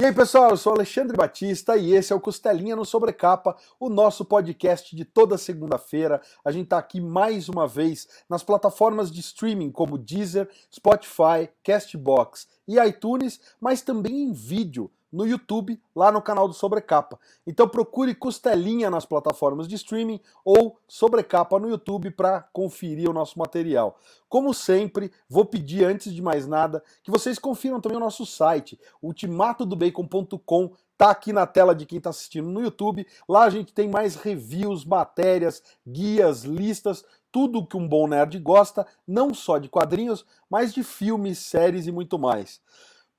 E aí, pessoal, eu sou Alexandre Batista e esse é o Costelinha no Sobrecapa, o nosso podcast de toda segunda-feira. A gente está aqui mais uma vez nas plataformas de streaming como Deezer, Spotify, Castbox e iTunes, mas também em vídeo no YouTube, lá no canal do Sobrecapa. Então procure Costelinha nas plataformas de streaming ou Sobrecapa no YouTube para conferir o nosso material. Como sempre, vou pedir antes de mais nada que vocês confiram também o nosso site, ultimatodobacon.com tá aqui na tela de quem está assistindo no YouTube. Lá a gente tem mais reviews, matérias, guias, listas, tudo que um bom nerd gosta, não só de quadrinhos, mas de filmes, séries e muito mais.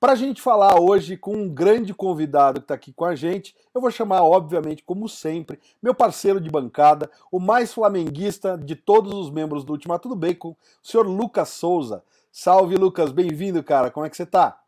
Para a gente falar hoje com um grande convidado que está aqui com a gente, eu vou chamar, obviamente, como sempre, meu parceiro de bancada, o mais flamenguista de todos os membros do Ultimato do Bacon, o senhor Lucas Souza. Salve, Lucas, bem-vindo, cara. Como é que você está?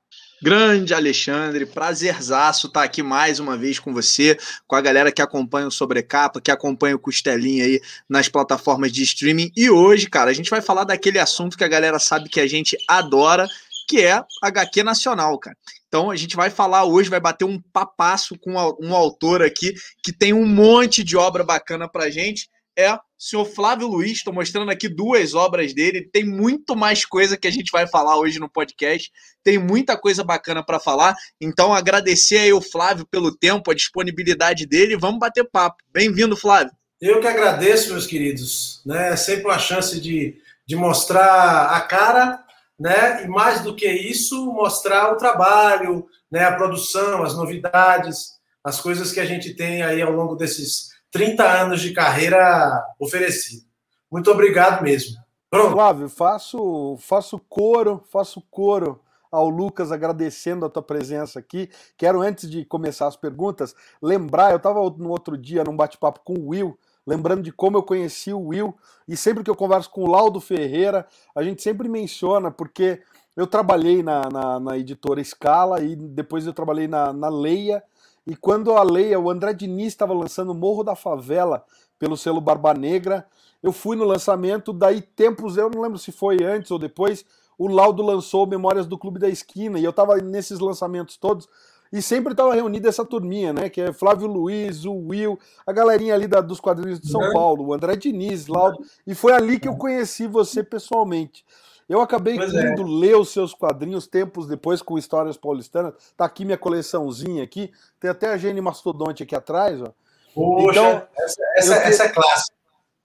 Grande Alexandre, prazerzaço estar tá aqui mais uma vez com você, com a galera que acompanha o Sobrecapa, que acompanha o Costelinha aí nas plataformas de streaming. E hoje, cara, a gente vai falar daquele assunto que a galera sabe que a gente adora, que é HQ nacional, cara. Então a gente vai falar hoje, vai bater um papasso com um autor aqui que tem um monte de obra bacana pra gente. É o senhor Flávio Luiz, estou mostrando aqui duas obras dele. Tem muito mais coisa que a gente vai falar hoje no podcast. Tem muita coisa bacana para falar. Então, agradecer aí o Flávio pelo tempo, a disponibilidade dele. Vamos bater papo. Bem-vindo, Flávio. Eu que agradeço, meus queridos. Né? É sempre uma chance de, de mostrar a cara né? E mais do que isso, mostrar o trabalho, né? A produção, as novidades, as coisas que a gente tem aí ao longo desses 30 anos de carreira oferecido. Muito obrigado mesmo. Pronto. Flávio, faço, faço coro, faço coro ao Lucas agradecendo a tua presença aqui. Quero, antes de começar as perguntas, lembrar, eu estava no outro dia num bate-papo com o Will, lembrando de como eu conheci o Will, e sempre que eu converso com o Laudo Ferreira, a gente sempre menciona, porque eu trabalhei na, na, na editora Scala e depois eu trabalhei na, na Leia, e quando a Leia, o André Diniz estava lançando Morro da Favela pelo selo Barba Negra, eu fui no lançamento, daí tempos, eu não lembro se foi antes ou depois, o Laudo lançou Memórias do Clube da Esquina, e eu estava nesses lançamentos todos, e sempre estava reunida essa turminha, né? Que é Flávio Luiz, o Will, a galerinha ali da, dos quadrinhos de São. Paulo, o André Diniz, Laudo. E foi ali que eu conheci você pessoalmente. Eu acabei pois indo é. ler os seus quadrinhos tempos depois com histórias paulistanas. Tá aqui minha coleçãozinha aqui. Tem até a Gene Mastodonte aqui atrás, ó. Poxa, então, essa, essa, essa é clássica.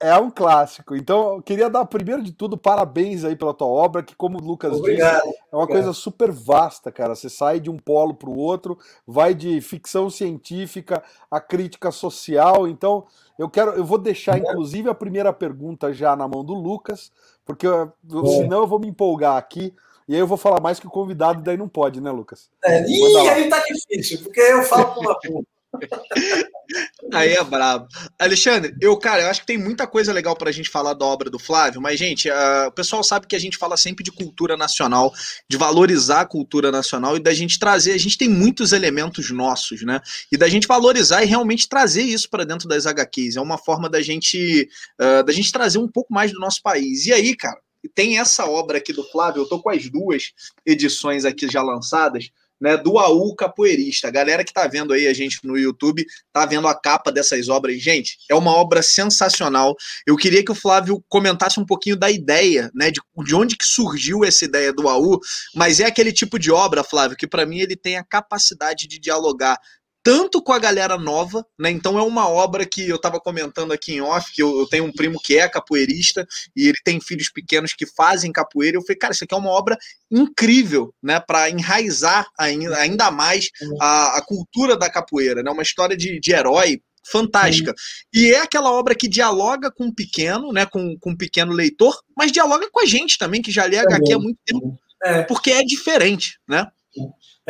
É um clássico. Então, eu queria dar, primeiro de tudo, parabéns aí pela tua obra, que, como o Lucas obrigado, disse, é uma coisa super vasta, cara. Você sai de um polo para o outro, vai de ficção científica a crítica social. Então, eu quero, eu vou deixar, inclusive, a primeira pergunta já na mão do Lucas, porque eu, senão eu vou me empolgar aqui. E aí eu vou falar mais que o convidado, daí não pode, né, Lucas? É, e aí tá difícil, porque eu falo com uma porra. Aí é brabo. Alexandre, eu, cara, eu acho que tem muita coisa legal pra gente falar da obra do Flávio, mas, gente, uh, o pessoal sabe que a gente fala sempre de cultura nacional, de valorizar a cultura nacional e da gente trazer. A gente tem muitos elementos nossos, né? E da gente valorizar e realmente trazer isso para dentro das HQs. É uma forma da gente, uh, da gente trazer um pouco mais do nosso país. E aí, cara, tem essa obra aqui do Flávio, eu tô com as duas edições aqui já lançadas né, do AU Capoeirista. A galera que está vendo aí a gente no YouTube, está vendo a capa dessas obras. Gente, é uma obra sensacional. Eu queria que o Flávio comentasse um pouquinho da ideia, né, de, de onde que surgiu essa ideia do AU, mas é aquele tipo de obra, Flávio, que para mim ele tem a capacidade de dialogar tanto com a galera nova, né? Então é uma obra que eu estava comentando aqui em off, que eu, eu, tenho um primo que é capoeirista e ele tem filhos pequenos que fazem capoeira. Eu falei, cara, isso aqui é uma obra incrível, né? Para enraizar ainda, ainda mais a, a, cultura da capoeira, né? Uma história de, de herói fantástica. E é aquela obra que dialoga com o pequeno, né? Com, com o pequeno leitor, mas dialoga com a gente também, que já lê HQ há muito tempo, é. porque é diferente, né?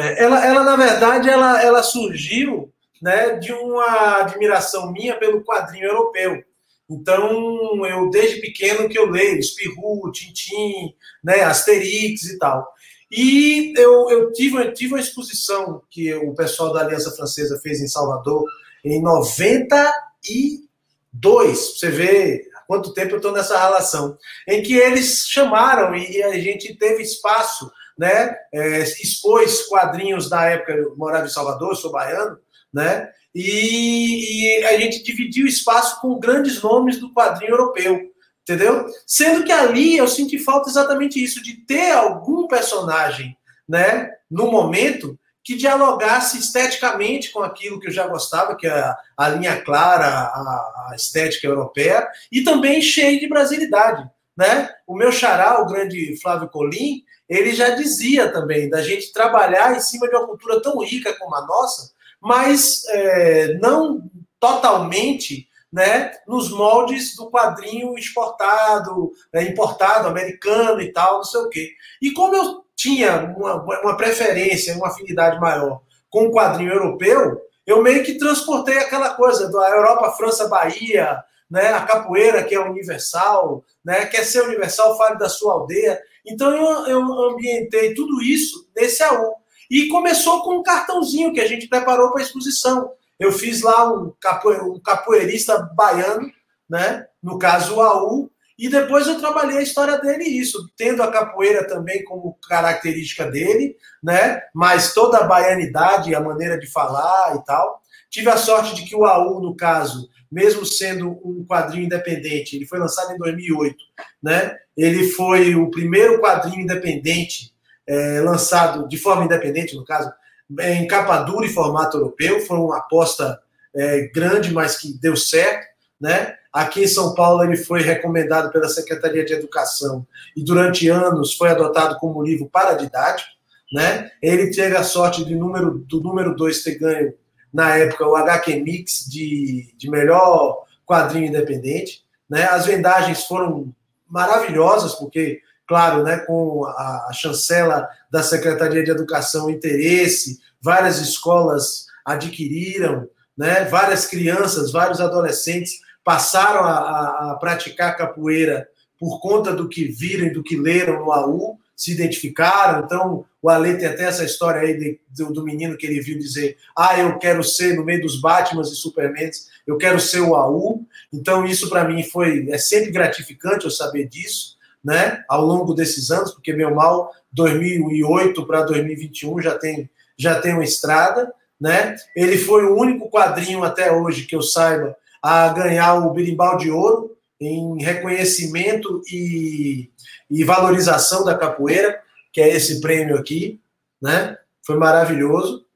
É, ela, ela, na verdade, ela, ela surgiu né, de uma admiração minha pelo quadrinho europeu. Então, eu desde pequeno que eu leio Spirou, Tintin, né, Asterix e tal. E eu, eu tive, eu tive uma exposição que o pessoal da Aliança Francesa fez em Salvador em 92. Você vê há quanto tempo eu estou nessa relação. Em que eles chamaram e a gente teve espaço né? É, expôs quadrinhos da época, eu morava em Salvador, sou baiano, né? E, e, a gente dividiu espaço com grandes nomes do quadrinho europeu, entendeu? Sendo que ali eu senti falta exatamente isso, de ter algum personagem, né, no momento que dialogasse esteticamente com aquilo que eu já gostava, que é a, a linha clara, a, a, estética europeia, e também cheio de brasilidade. Né? O meu xará, o grande Flávio Colim, ele já dizia também da gente trabalhar em cima de uma cultura tão rica como a nossa, mas é, não totalmente né, nos moldes do quadrinho exportado, é, importado, americano e tal, não sei o quê. E como eu tinha uma, uma preferência, uma afinidade maior com o quadrinho europeu, eu meio que transportei aquela coisa da Europa, França, Bahia, né, a capoeira que é universal, né, quer ser universal, fale da sua aldeia. Então eu, eu ambientei tudo isso nesse AU. E começou com um cartãozinho que a gente preparou para a exposição. Eu fiz lá um, um capoeirista baiano, né, no caso o AU, e depois eu trabalhei a história dele isso, tendo a capoeira também como característica dele, né? Mas toda a baianidade, a maneira de falar e tal. Tive a sorte de que o AU, no caso, mesmo sendo um quadrinho independente, ele foi lançado em 2008, né? Ele foi o primeiro quadrinho independente é, lançado de forma independente, no caso, em capa dura e formato europeu. Foi uma aposta é, grande, mas que deu certo, né? Aqui em São Paulo ele foi recomendado pela Secretaria de Educação e durante anos foi adotado como livro paradidático. Né? Ele teve a sorte de número, do número 2 ter ganho, na época, o HQ Mix de, de melhor quadrinho independente. Né? As vendagens foram maravilhosas, porque, claro, né, com a, a chancela da Secretaria de Educação, interesse, várias escolas adquiriram, né? várias crianças, vários adolescentes passaram a, a, a praticar capoeira por conta do que viram e do que leram no AU, se identificaram. Então, o Ale tem até essa história aí de, do, do, menino que ele viu dizer: Ah, eu quero ser, no meio dos Batmans e Supermans, eu quero ser o AU. Então, isso para mim foi é sempre gratificante eu saber disso, né? Ao longo desses anos, porque meu mal, 2008 para 2021 já tem, já tem uma estrada, né? Ele foi o único quadrinho até hoje que eu saiba a ganhar o Birimbau de Ouro em reconhecimento e, e valorização da capoeira, que é esse prêmio aqui, né? Foi maravilhoso.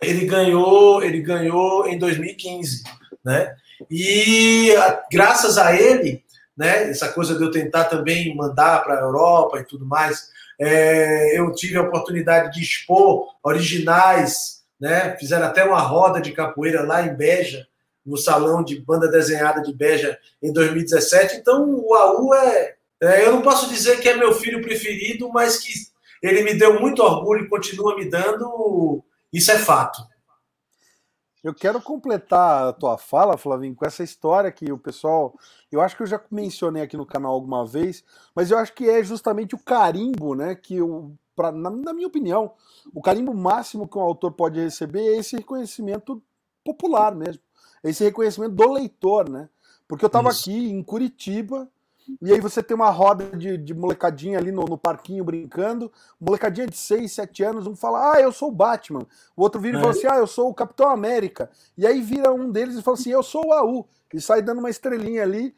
Ele ganhou, ele ganhou em 2015, né? E graças a ele, né? Essa coisa de eu tentar também mandar para a Europa e tudo mais, é, eu tive a oportunidade de expor originais, né? Fizeram até uma roda de capoeira lá em Beja, no salão de banda desenhada de Beja em 2017. Então, o AU é, é, Eu não posso dizer que é meu filho preferido, mas que ele me deu muito orgulho e continua me dando. Isso é fato. Eu quero completar a tua fala, Flavinho, com essa história que o pessoal. Eu acho que eu já mencionei aqui no canal alguma vez, mas eu acho que é justamente o carimbo, né? Que eu, pra, na, na minha opinião, o carimbo máximo que um autor pode receber é esse reconhecimento popular mesmo esse reconhecimento do leitor, né? Porque eu estava aqui em Curitiba, e aí você tem uma roda de, de molecadinha ali no, no, parquinho brincando, molecadinha de 6, 7 anos, um fala, ah, eu sou o Batman. O outro vira e fala é. assim, ah, eu sou o Capitão América. E aí vira um deles e fala assim, eu sou o AU. E sai dando uma estrelinha ali.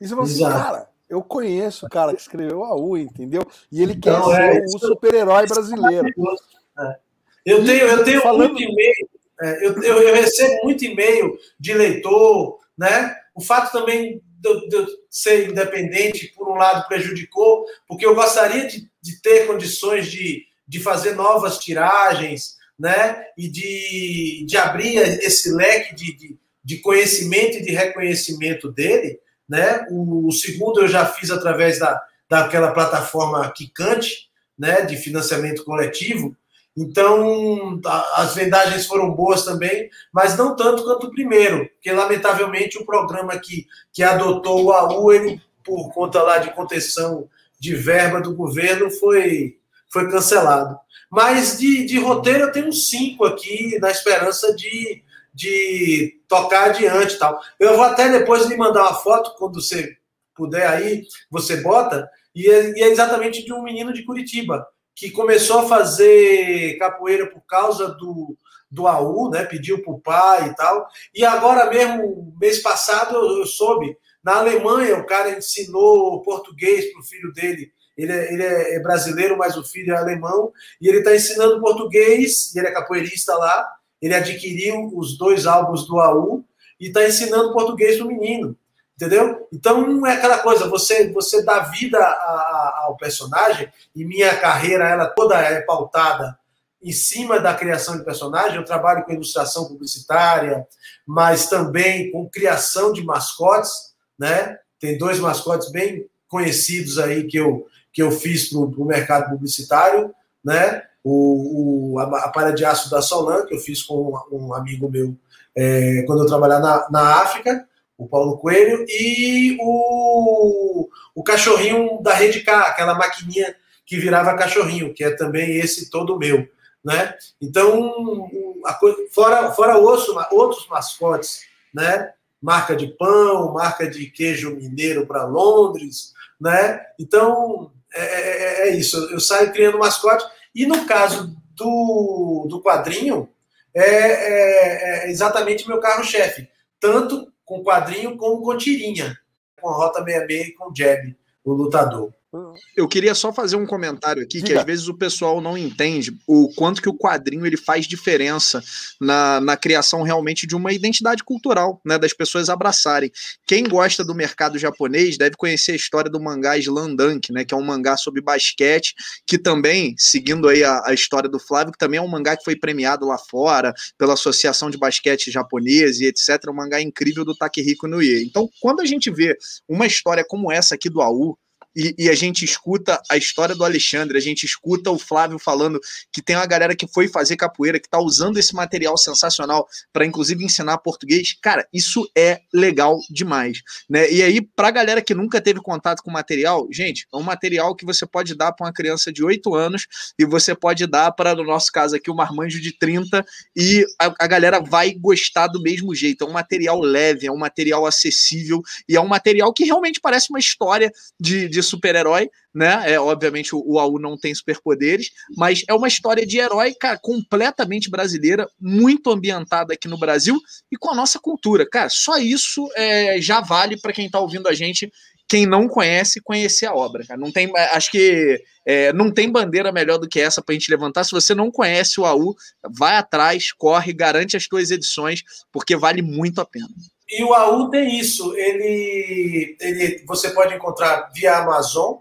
E você fala assim, cara, eu conheço o cara que escreveu o AU, entendeu? E ele então, quer é, ser o super-herói brasileiro. É. Eu tenho, eu tenho Falando... muito e-mail é, eu, eu, eu, recebo muito e-mail de leitor, né? O fato também de, ser independente, por um lado, prejudicou, porque eu gostaria de, de ter condições de, de fazer novas tiragens, né? E de, de abrir esse leque de, de, de conhecimento e de reconhecimento dele, né? O, o segundo eu já fiz através da, daquela plataforma Kikante, né? De financiamento coletivo então, as vendagens foram boas também, mas não tanto quanto o primeiro, porque lamentavelmente o programa que, que adotou o AU, ele, por conta lá de contenção de verba do governo, foi, foi cancelado. Mas de, de roteiro eu tenho cinco aqui, na esperança de, de tocar adiante tal. Eu vou até depois lhe mandar uma foto, quando você puder aí, você bota, e é, e é exatamente de um menino de Curitiba que começou a fazer capoeira por causa do, do AU, né? Pediu para o pai e tal. E agora mesmo, mês passado, eu, eu soube, na Alemanha, o cara ensinou português para o filho dele. Ele é, ele é, brasileiro, mas o filho é alemão. E ele está ensinando português, e ele é capoeirista lá. Ele adquiriu os dois álbuns do AU e está ensinando português para o menino. Entendeu? Então não é aquela coisa, você você dá vida a, ao personagem, e minha carreira ela toda é pautada em cima da criação de personagem. Eu trabalho com ilustração publicitária, mas também com criação de mascotes, né? Tem dois mascotes bem conhecidos aí que eu, que eu fiz para o mercado publicitário, né? O, o, a, a palha de aço da Solan, que eu fiz com um, um amigo meu é, quando eu trabalhava na, na África, o Paulo Coelho, e o, o cachorrinho da Rede K, aquela maquininha que virava cachorrinho, que é também esse todo meu. Né? Então, coisa, fora, fora osso, outros mascotes, né? marca de pão, marca de queijo mineiro para Londres, né? Então, é, é, é, é, isso. Eu saio criando mascote. E no caso do, do quadrinho, é, é, é exatamente meu carro-chefe. Tanto com quadrinho como com tirinha. Com a Rota 66 e com o Jeb, o lutador. Eu queria só fazer um comentário aqui Diga. que às vezes o pessoal não entende o quanto que o quadrinho ele faz diferença na, na criação realmente de uma identidade cultural, né, das pessoas abraçarem. Quem gosta do mercado japonês deve conhecer a história do mangá Slandunk, né, que é um mangá sobre basquete, que também, seguindo aí a, a história do Flávio, que também é um mangá que foi premiado lá fora pela Associação de Basquete Japonesa e etc, um mangá incrível do Takehiko Noie. Então, quando a gente vê uma história como essa aqui do AU, e, e, a gente escuta a história do Alexandre, a gente escuta o Flávio falando que tem uma galera que foi fazer capoeira, que está usando esse material sensacional para inclusive ensinar português. Cara, isso é legal demais, né? E aí, para a galera que nunca teve contato com o material, gente, é um material que você pode dar para uma criança de 8 anos e você pode dar para, no nosso caso aqui, um marmanjo de 30 e a, a galera vai gostar do mesmo jeito. É um material leve, é um material acessível e é um material que realmente parece uma história de, de super-herói, né? É, obviamente o, o AU não tem superpoderes, mas é uma história de herói, cara, completamente brasileira, muito ambientada aqui no Brasil e com a nossa cultura. Cara, só isso é, já vale para quem está ouvindo a gente quem não conhece, conhecer a obra. Cara. Não tem, acho que é, não tem bandeira melhor do que essa para a gente levantar. Se você não conhece o AU, vai atrás, corre, garante as tuas edições, porque vale muito a pena. E o AU tem isso, ele, ele você pode encontrar via Amazon,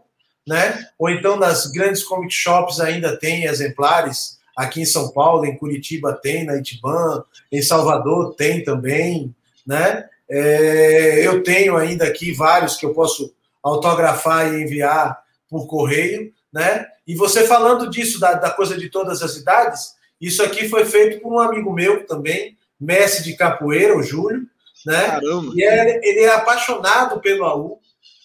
né? Ou então nas grandes comic shops ainda tem exemplares. Aqui em São Paulo, em Curitiba tem, na Itiban, em Salvador tem também, né? É, eu tenho ainda aqui vários que eu posso autografar e enviar por correio, né? E você falando disso, da, da coisa de todas as idades, isso aqui foi feito por um amigo meu também, mestre de capoeira, o Júlio, né? Caramba. E ele, ele é apaixonado pelo AU.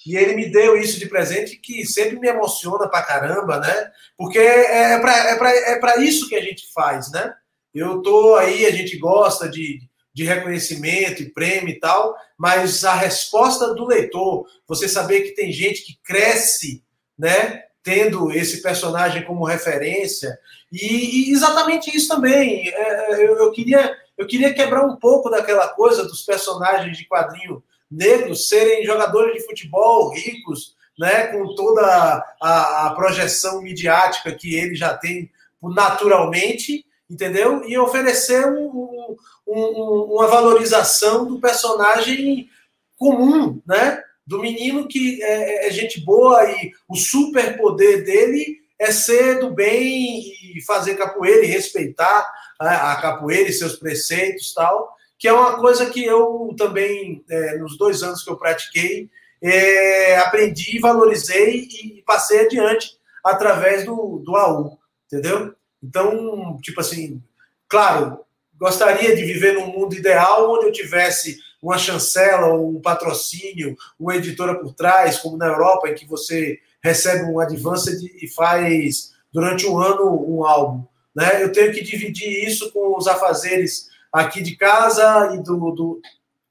E ele me deu isso de presente que sempre me emociona pra caramba, né? Porque é, é pra, é, pra, é pra isso que a gente faz, né? Eu tô aí, a gente gosta de, de reconhecimento e prêmio e tal, mas a resposta do leitor, você saber que tem gente que cresce, né? Tendo esse personagem como referência, e, e exatamente isso também. É, eu, eu queria eu queria quebrar um pouco daquela coisa dos personagens de quadrinho negros serem jogadores de futebol ricos, né, com toda a, a projeção midiática que ele já tem naturalmente, entendeu? E oferecer um, um, uma valorização do personagem comum, né? Do menino que é, é, é gente boa e o superpoder dele é ser do bem e fazer capoeira e respeitar né, a capoeira e seus preceitos tal, que é uma coisa que eu também, é, nos dois anos que eu pratiquei, é, aprendi, valorizei e passei adiante através do, do AU, entendeu? Então, tipo assim, claro, gostaria de viver num mundo ideal onde eu tivesse uma chancela, um patrocínio, uma editora por trás, como na Europa, em que você recebe um advanced e faz durante um ano um álbum. Né? Eu tenho que dividir isso com os afazeres aqui de casa e do, do,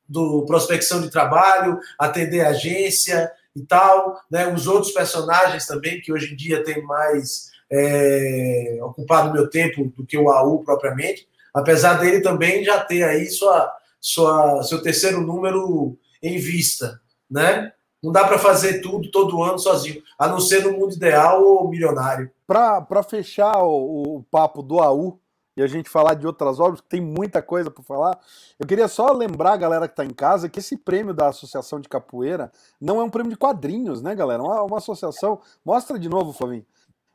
do prospecção de trabalho, atender a agência e tal, né? Os outros personagens também que hoje em dia tem mais é, ocupado meu tempo do que o AU propriamente, apesar dele também já ter aí sua, sua, seu terceiro número em vista, né? Não dá para fazer tudo todo ano sozinho, a não ser no mundo ideal ou milionário. Para fechar o, o, papo do AU e a gente falar de outras obras, que tem muita coisa para falar, eu queria só lembrar a galera que está em casa que esse prêmio da Associação de Capoeira não é um prêmio de quadrinhos, né, galera? É uma, uma associação. Mostra de novo, Flavinho.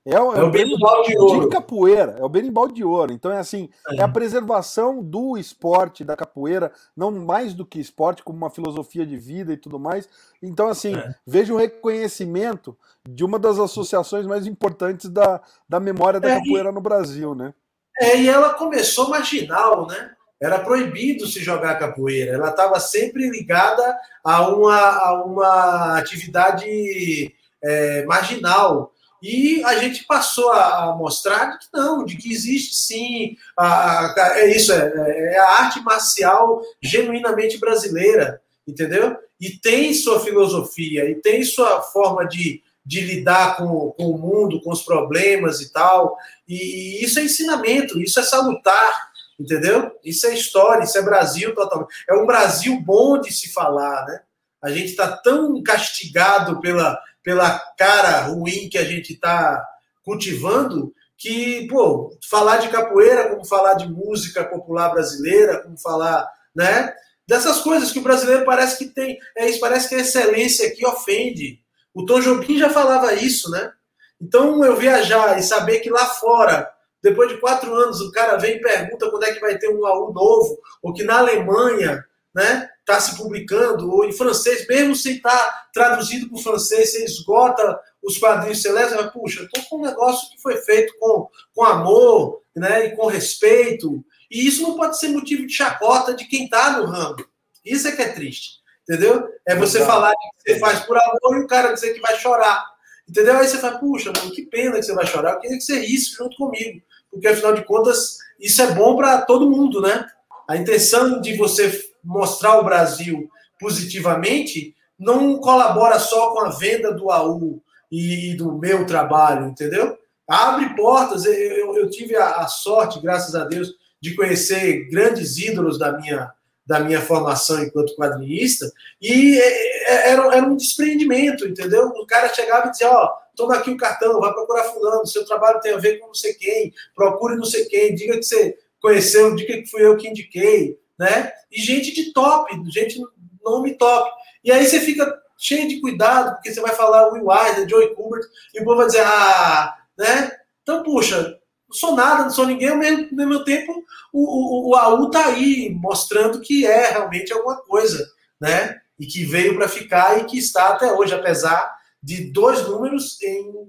É, o, é o berimbau de ouro. De capoeira, é o berimbau de ouro. Então é assim, é. é. a preservação do esporte, da capoeira, não mais do que esporte, como uma filosofia de vida e tudo mais. Então, assim, é. veja o reconhecimento de uma das associações mais importantes da, da memória da é, capoeira e, no Brasil, né? É, e ela começou marginal, né? Era proibido se jogar capoeira. Ela estava sempre ligada a uma, a uma atividade é, marginal e a gente passou a mostrar que não, de que existe sim, a, a, é isso, é, é, a arte marcial genuinamente brasileira, entendeu? E tem sua filosofia, e tem sua forma de, de lidar com, com o mundo, com os problemas e tal. E, e isso é ensinamento, isso é salutar, entendeu? Isso é história, isso é Brasil totalmente. É um Brasil bom de se falar, né? A gente está tão castigado pela pela cara ruim que a gente está cultivando, que, pô, falar de capoeira, como falar de música popular brasileira, como falar, né? Dessas coisas que o brasileiro parece que tem, é isso, parece que a excelência aqui ofende. O Tom Jobim já falava isso, né? Então eu viajar e saber que lá fora, depois de quatro anos, o cara vem e pergunta quando é que vai ter um AU novo, ou que na Alemanha, né? Está se publicando, ou em francês, mesmo sem estar tá traduzido para o francês, você esgota os quadrinhos celestes, mas, puxa, estou com um negócio que foi feito com, com amor né, e com respeito, e isso não pode ser motivo de chacota de quem está no ramo. Isso é que é triste, entendeu? É você Exato. falar que você faz por amor e o cara dizer que vai chorar, entendeu? Aí você fala, puxa, mano, que pena que você vai chorar, eu queria que você risse junto comigo, porque afinal de contas, isso é bom para todo mundo, né? A intenção de você mostrar o Brasil positivamente não colabora só com a venda do AU e do meu trabalho, entendeu? Abre portas. Eu, eu, eu tive a, a, sorte, graças a Deus, de conhecer grandes ídolos da minha, da minha formação enquanto quadrinista, e era, era um despreendimento, entendeu? O cara chegava e dizia: Ó, oh, toma aqui o cartão, vai procurar Fulano, seu trabalho tem a ver com não sei quem, procure não sei quem, diga que você conheceu, diga que fui eu que indiquei né? E gente de top, gente nome top. E aí você fica cheio de cuidado, porque você vai falar Will Wilder, Joey Kubert, e o povo vai dizer, ah, né? Então, puxa, não sou nada, não sou ninguém, ao mesmo, ao mesmo tempo o, o, o AU tá aí, mostrando que é realmente alguma coisa, né? E que veio para ficar e que está até hoje, apesar de dois números em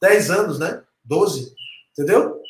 10 anos, né? 12, entendeu?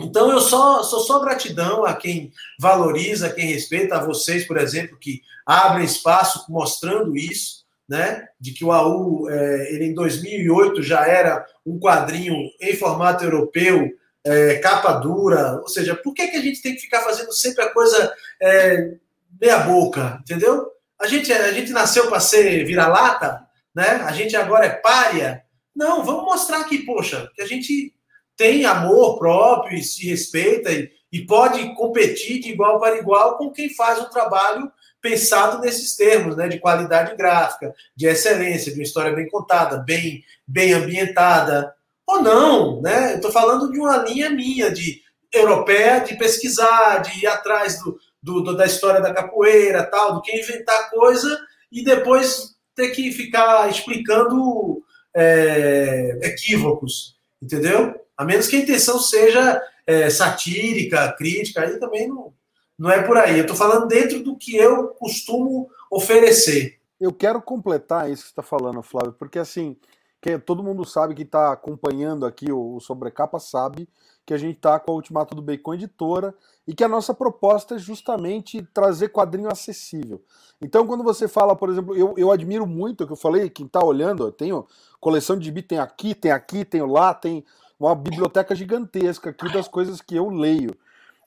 Então eu só sou só gratidão a quem valoriza, a quem respeita, a vocês, por exemplo, que abrem espaço mostrando isso, né? De que o AU, é, ele em 2008 já era um quadrinho em formato europeu, é, capa dura, ou seja, por que, que a gente tem que ficar fazendo sempre a coisa é, meia boca, entendeu? A gente, a gente nasceu para ser vira-lata, né? A gente agora é párea. Não, vamos mostrar que, poxa, que a gente tem amor próprio e se respeita e, e pode competir de igual para igual com quem faz um trabalho pensado nesses termos, né, de qualidade gráfica, de excelência, de uma história bem contada, bem, bem ambientada, ou não, né? Eu estou falando de uma linha minha, de europeia, de pesquisar, de ir atrás do, do, do, da história da capoeira, tal, do que inventar coisa e depois ter que ficar explicando é, equívocos, entendeu? A menos que a intenção seja é, satírica, crítica, aí também não, não é por aí. Eu estou falando dentro do que eu costumo oferecer. Eu quero completar isso que você está falando, Flávio, porque assim, que todo mundo sabe que está acompanhando aqui o, o Sobrecapa sabe que a gente está com a Ultimato do Bacon Editora e que a nossa proposta é justamente trazer quadrinho acessível. Então, quando você fala, por exemplo, eu, eu admiro muito o que eu falei, quem está olhando, eu tenho coleção de gibi, tem aqui, tem aqui, tenho lá, tem uma biblioteca gigantesca aqui das coisas que eu leio.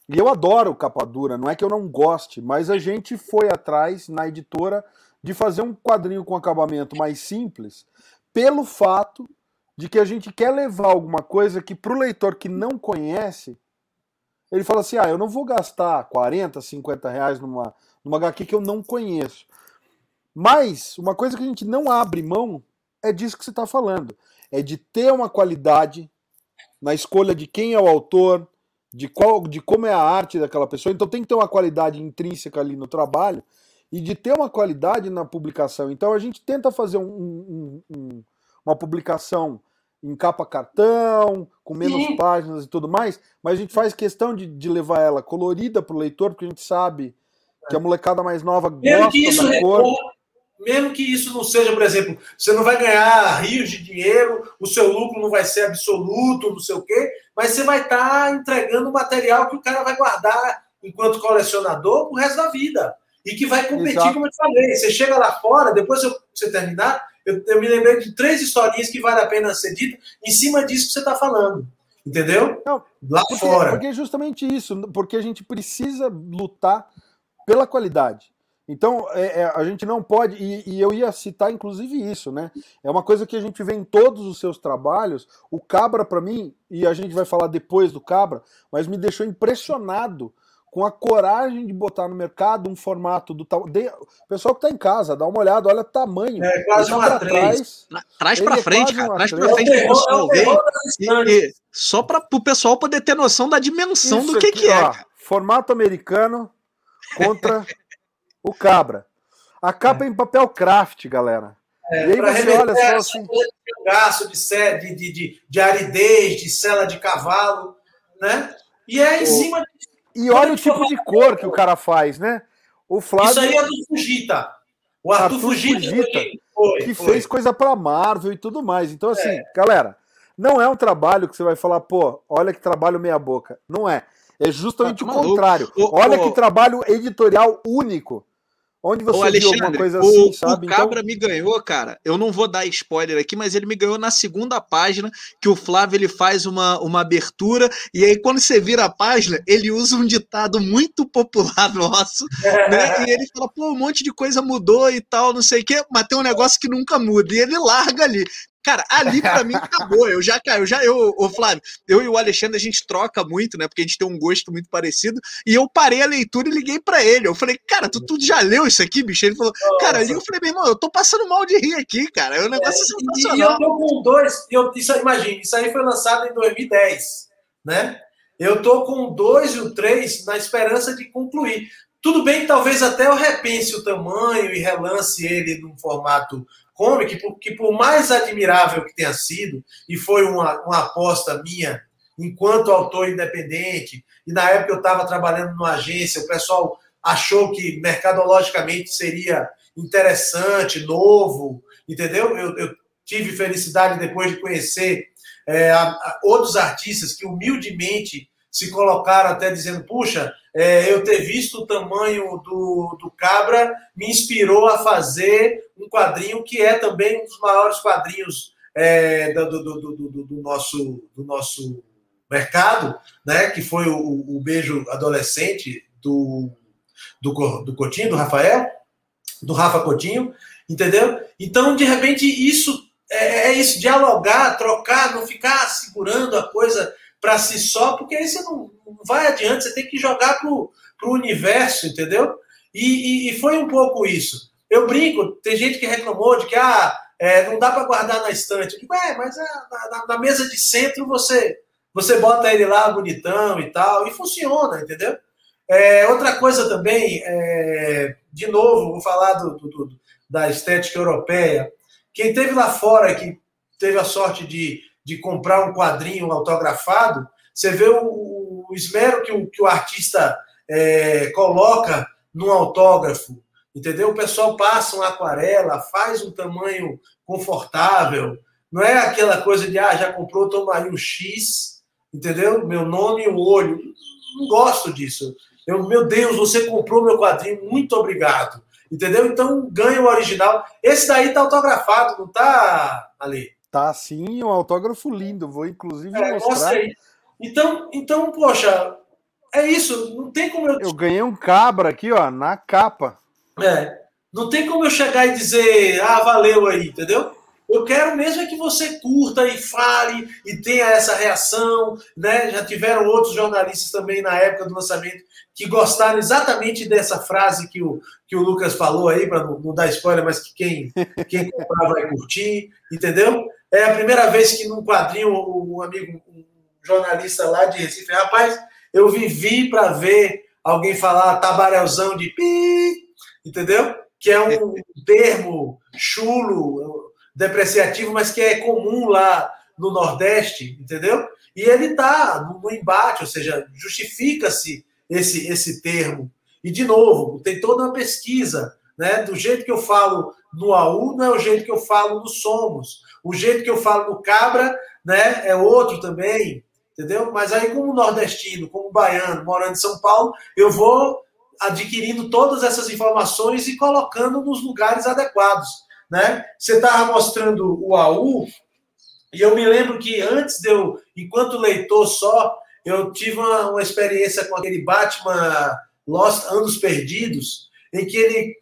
E eu adoro capa dura, não é que eu não goste, mas a gente foi atrás na editora de fazer um quadrinho com acabamento mais simples, pelo fato de que a gente quer levar alguma coisa que para o leitor que não conhece, ele fala assim: ah, eu não vou gastar 40, 50 reais numa, numa HQ que eu não conheço. Mas uma coisa que a gente não abre mão é disso que você está falando. É de ter uma qualidade na escolha de quem é o autor, de, qual, de como é a arte daquela pessoa. Então tem que ter uma qualidade intrínseca ali no trabalho e de ter uma qualidade na publicação. Então a gente tenta fazer um, um, um, uma publicação em capa cartão, com menos Sim. páginas e tudo mais, mas a gente faz questão de, de levar ela colorida para o leitor, porque a gente sabe que a molecada mais nova gosta isso da cor. Mesmo que isso não seja, por exemplo, você não vai ganhar rios de dinheiro, o seu lucro não vai ser absoluto, não sei o quê, mas você vai estar tá entregando material que o cara vai guardar enquanto colecionador o resto da vida. E que vai competir, Exato. como eu falei. Você chega lá fora, depois eu, você terminar, eu, eu, me lembrei de três historinhas que vale a pena ser dita em cima disso que você está falando. Entendeu? Não, lá porque, fora. Porque é justamente isso, porque a gente precisa lutar pela qualidade. Então, é, é, a gente não pode, e, e, eu ia citar inclusive isso, né? É uma coisa que a gente vê em todos os seus trabalhos. O Cabra, para mim, e a gente vai falar depois do Cabra, mas me deixou impressionado com a coragem de botar no mercado um formato do tal. De... Pessoal que está em casa, dá uma olhada, olha o tamanho. É quase um A3. Trás, traz para frente, é cara. Traz para frente para o pessoal ver. E, só para o pessoal poder ter noção da dimensão Isso do que, aqui, que é. Ó, formato americano contra o cabra. A capa é. em papel craft, galera. É, e aí você olha só assim. De gasto, de, de, de, de aridez, de cela de cavalo, né? E é em cima de e olha o tipo de cor que o cara faz, né? O Flávio. Isso aí é do Fujita. O Arthur, Arthur Fujita, Fujita foi, que foi. fez coisa para Marvel e tudo mais. Então, assim, é. galera, não é um trabalho que você vai falar, pô, olha que trabalho meia-boca. Não é. É justamente tá o contrário. olha que trabalho editorial único. Onde você Ô, viu alguma coisa assim, o, sabe? O Cabra então... me ganhou, cara. Eu não vou dar spoiler aqui, mas ele me ganhou na segunda página, que o Flávio ele faz uma, uma abertura, e aí quando você vira a página, ele usa um ditado muito popular nosso, né? E ele fala, pô, um monte de coisa mudou e tal, não sei o quê, mas tem um negócio que nunca muda. E ele larga ali. Cara, ali para mim acabou. Eu já, eu já, eu, o Flávio, eu e o Alexandre a gente troca muito, né? Porque a gente tem um gosto muito parecido. E eu parei a leitura e liguei para ele. Eu falei, cara, tu, tu já leu isso aqui, bicho? Ele falou, cara, e eu falei, meu irmão, eu tô passando mal de rir aqui, cara. É um negócio é, sensacional. E eu tô com dois, eu, isso, imagine, isso aí foi lançado em 2010, né? Eu tô com dois e o três na esperança de concluir. Tudo bem que talvez até eu repense o tamanho e relance ele num formato comic, que por mais admirável que tenha sido, e foi uma, uma aposta minha enquanto autor independente, e na época eu estava trabalhando numa agência, o pessoal achou que mercadologicamente seria interessante, novo, entendeu? Eu, eu tive felicidade depois de conhecer é, a, a, outros artistas que humildemente se colocaram até dizendo, puxa, é, eu ter visto o tamanho do, do Cabra me inspirou a fazer um quadrinho que é também um dos maiores quadrinhos é, do, do, do, do, nosso, do nosso mercado, né? que foi o, o Beijo Adolescente do, do, do Coutinho, do Rafael, do Rafa Coutinho, entendeu? Então, de repente, isso é, é isso, dialogar, trocar, não ficar segurando a coisa para si só, porque aí você não, vai adiante, você tem que jogar para o universo, entendeu? E, e, e, foi um pouco isso. Eu brinco, tem gente que reclamou de que ah, é, não dá para guardar na estante. Eu digo, é, mas é, na, na, mesa de centro você, você bota ele lá bonitão e tal, e funciona, entendeu? É, outra coisa também, é, de novo, vou falar do, do, do, da estética europeia. Quem teve lá fora, que teve a sorte de de comprar um quadrinho autografado, você vê o, o esmero que o, que o artista é, coloca num autógrafo, entendeu? O pessoal passa uma aquarela, faz um tamanho confortável, não é aquela coisa de, ah, já comprou, toma aí um X, entendeu? Meu nome e o olho. Não gosto disso. Eu, meu Deus, você comprou meu quadrinho, muito obrigado. Entendeu? Então ganha o original. Esse daí tá autografado, não tá ali? Tá sim, um autógrafo lindo. Vou inclusive é, mostrar. Então, então, poxa, é isso. Não tem como eu. Eu ganhei um cabra aqui, ó, na capa. É. Não tem como eu chegar e dizer, ah, valeu aí, entendeu? Eu quero mesmo é que você curta e fale e tenha essa reação, né? Já tiveram outros jornalistas também na época do lançamento que gostaram exatamente dessa frase que o, que o Lucas falou aí, para não, não, dar spoiler, mas que quem, quem comprar vai curtir, entendeu? É a primeira vez que num quadrinho um amigo, um jornalista lá de Recife, rapaz, eu vivi para ver alguém falar tabarelzão de pi, entendeu? Que é um termo chulo, depreciativo, mas que é comum lá no Nordeste, entendeu? E ele está no embate, ou seja, justifica-se esse, esse termo. E, de novo, tem toda uma pesquisa. Né? Do jeito que eu falo no AU, não é o jeito que eu falo no Somos. O jeito que eu falo no Cabra né, é outro também. Entendeu? Mas aí, como nordestino, como baiano, morando em São Paulo, eu vou adquirindo todas essas informações e colocando nos lugares adequados. Né? Você estava mostrando o AU, e eu me lembro que antes de eu, enquanto leitor só, eu tive uma, uma experiência com aquele Batman Lost Anos Perdidos, em que ele,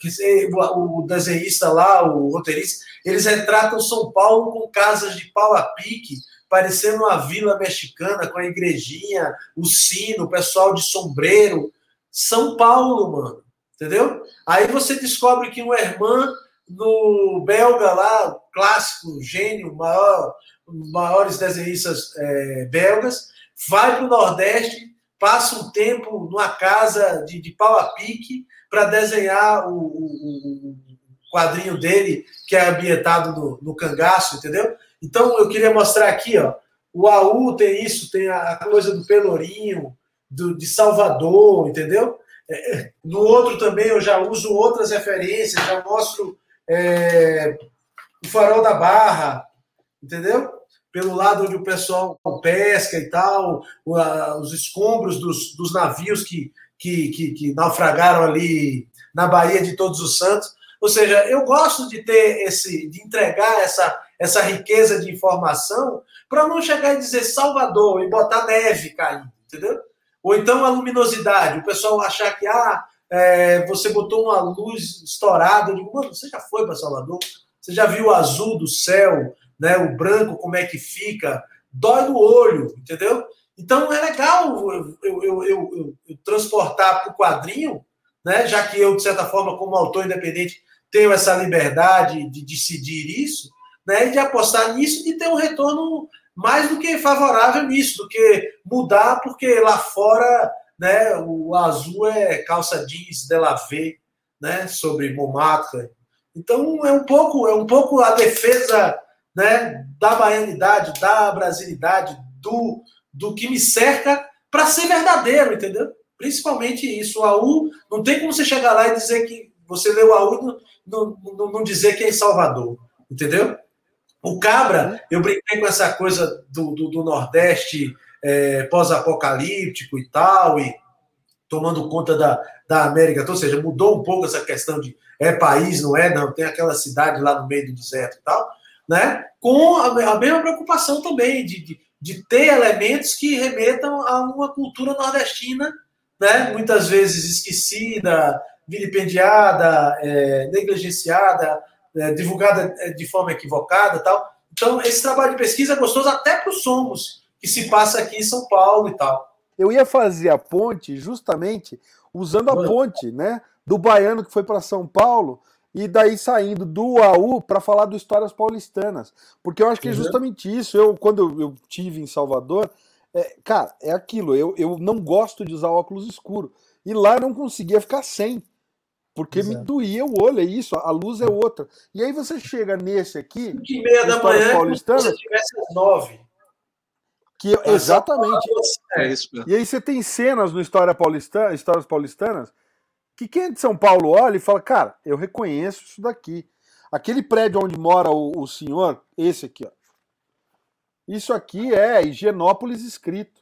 o desenhista lá, o roteirista, eles retratam São Paulo com casas de pau a pique, parecendo uma vila mexicana com a igrejinha, o sino, o pessoal de sombreiro. São Paulo, mano. Entendeu? Aí você descobre que o irmã no belga lá, clássico, gênio, maior, maiores desenhistas é, belgas, vai para o Nordeste, passa um tempo numa casa de, de pau a pique para desenhar o, o, o, quadrinho dele, que é ambientado no, no cangaço, entendeu? Então eu queria mostrar aqui, ó, o AU tem isso, tem a, coisa do Pelourinho, do, de Salvador, entendeu? É, é, no outro também eu já uso outras referências, já mostro é, o Farol da Barra, entendeu? pelo lado onde o pessoal pesca e tal, os escombros dos, dos navios que, que, que, que naufragaram ali na Baía de Todos os Santos. Ou seja, eu gosto de ter esse, de entregar essa, essa riqueza de informação para não chegar e dizer Salvador e botar neve caindo, entendeu? Ou então a luminosidade, o pessoal achar que ah, é, você botou uma luz estourada. Eu digo, mano, você já foi para Salvador? Você já viu o azul do céu? né? O branco, como é que fica, dói no olho, entendeu? Então é legal eu, eu, eu, eu, transportar para o quadrinho, né? Já que eu, de certa forma, como autor independente, tenho essa liberdade de decidir isso, né? E de apostar nisso e de ter um retorno mais do que favorável nisso, do que mudar, porque lá fora, né? O azul é calça jeans de la V, né? Sobre Montmartre. Então é um pouco, é um pouco a defesa né, da baianidade, da brasilidade, do, do que me cerca, para ser verdadeiro, entendeu? Principalmente isso. O AU, não tem como você chegar lá e dizer que você leu o AU e não, não, não dizer que é em Salvador, entendeu? O Cabra, eu brinquei com essa coisa do, do, do Nordeste é, pós-apocalíptico e tal, e tomando conta da, da América, ou seja, mudou um pouco essa questão de é país, não é? Não, tem aquela cidade lá no meio do deserto e tal né? com a, a mesma preocupação também de, de, de, ter elementos que remetam a uma cultura nordestina, né? muitas vezes esquecida, vilipendiada, é, negligenciada, é, divulgada é, de forma equivocada tal. Então, esse trabalho de pesquisa é gostoso até para os somos, que se passa aqui em São Paulo e tal. Eu ia fazer a ponte justamente usando a ponte, né? Do baiano que foi para São Paulo, e daí saindo do AU para falar do Histórias Paulistanas. Porque eu acho que é uhum. justamente isso. Eu, quando eu, eu tive em Salvador, é, cara, é aquilo. Eu, eu não gosto de usar óculos escuro. E lá eu não conseguia ficar sem. Porque Exato. me doía o olho, é isso, a luz é outra. E aí você chega nesse aqui. 5 e meia da manhã, Paulistana, se tivesse às 9. Que, exatamente. É isso. E aí você tem cenas no História Paulistana, Histórias Paulistanas que quem é de São Paulo olha e fala, cara, eu reconheço isso daqui. Aquele prédio onde mora o, o senhor, esse aqui, ó. Isso aqui é Higienópolis escrito.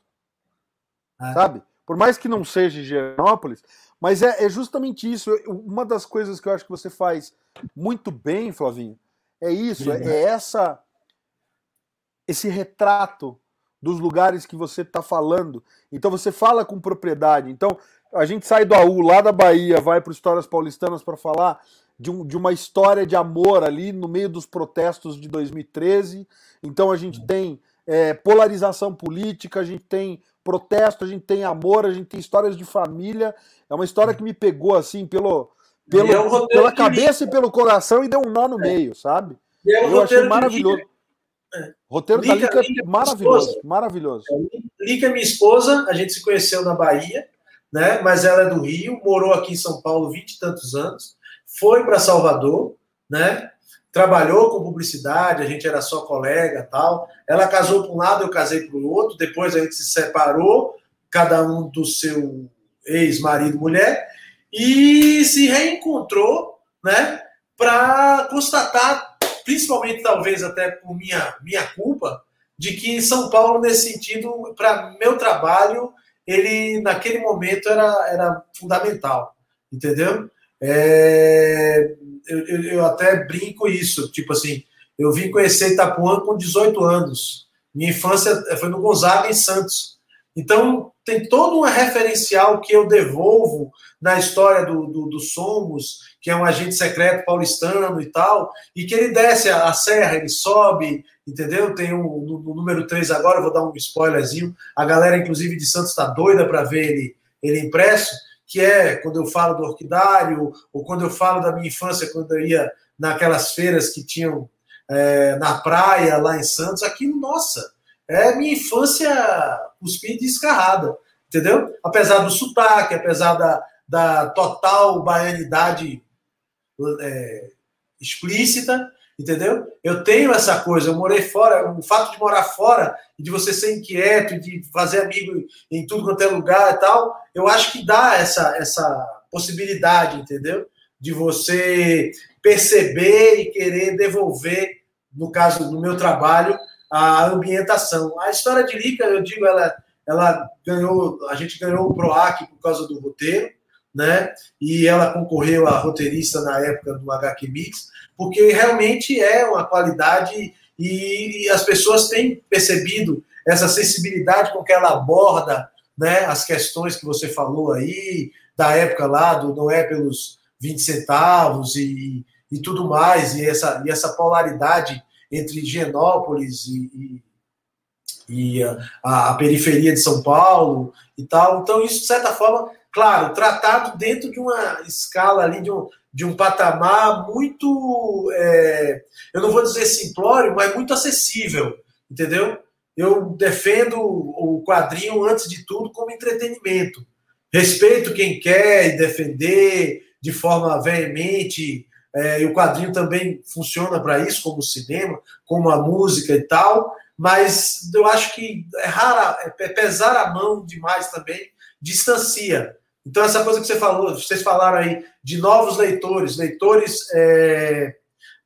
Ah. Sabe? Por mais que não seja Higienópolis, mas é, é justamente isso. Uma das coisas que eu acho que você faz muito bem, Flavinho, é isso, é, é essa esse retrato dos lugares que você está falando. Então você fala com propriedade. Então a gente sai do AU lá da Bahia, vai para Histórias Paulistanas para falar de, um, de uma história de amor ali no meio dos protestos de 2013. Então a gente tem é, polarização política, a gente tem protesto, a gente tem amor, a gente tem histórias de família. É uma história que me pegou assim pelo, pelo é pela cabeça e pelo coração e deu um nó no é. meio, sabe? É Eu achei maravilhoso. É. Roteiro Lica, da Lica, Lica maravilhoso, maravilhoso. Lica é minha esposa, a gente se conheceu na Bahia, né? Mas ela é do Rio, morou aqui em São Paulo vinte e tantos anos, foi para Salvador, né? Trabalhou com publicidade, a gente era só colega, tal. Ela casou para um lado, eu casei para o outro. Depois a gente se separou, cada um do seu ex-marido, mulher, e se reencontrou, né? Para constatar principalmente talvez até por minha, minha culpa, de que São Paulo, nesse sentido, para meu trabalho, ele naquele momento era, era fundamental, entendeu? É, eu, eu, até brinco isso, tipo assim, eu vim conhecer Itapuã com 18 anos. Minha infância foi no Gonzaga, em Santos. Então, tem todo um referencial que eu devolvo na história do, do, do, Somos, que é um agente secreto paulistano e tal, e que ele desce a, a serra, ele sobe, entendeu? Tem um, no, no número 3 agora, vou dar um spoilerzinho, a galera, inclusive, de Santos está doida para ver ele, ele impresso, que é quando eu falo do orquidário, ou quando eu falo da minha infância, quando eu ia naquelas feiras que tinham é, na praia, lá em Santos, aquilo, nossa, é minha infância cuspida e escarrada, entendeu? Apesar do sotaque, apesar da, da total baianidade é, explícita, entendeu? Eu tenho essa coisa, eu morei fora, o fato de morar fora de você ser inquieto, de fazer amigo em tudo quanto é lugar e tal, eu acho que dá essa, essa possibilidade, entendeu? De você perceber e querer devolver, no caso do meu trabalho, a ambientação. A história de Lica, eu digo, ela, ela ganhou, a gente ganhou o PROAC por causa do roteiro, né? E ela concorreu a roteirista na época do HQ Mix, porque realmente é uma qualidade e, e as pessoas têm percebido essa sensibilidade com que ela aborda né, as questões que você falou aí, da época lá, do não é pelos 20 centavos e, e tudo mais, e essa, e essa polaridade entre Higienópolis e, e, e a, a, periferia de São Paulo e tal. Então, isso, de certa forma, claro, tratado dentro de uma escala ali, de um, de um patamar muito, é, eu não vou dizer simplório, mas muito acessível, entendeu? Eu defendo o quadrinho, antes de tudo, como entretenimento. Respeito quem quer defender de forma veemente é, e o quadrinho também funciona para isso, como o cinema, como a música e tal, mas eu acho que é rara, é pesar a mão demais também, distancia. Então, essa coisa que você falou, vocês falaram aí de novos leitores, leitores, é,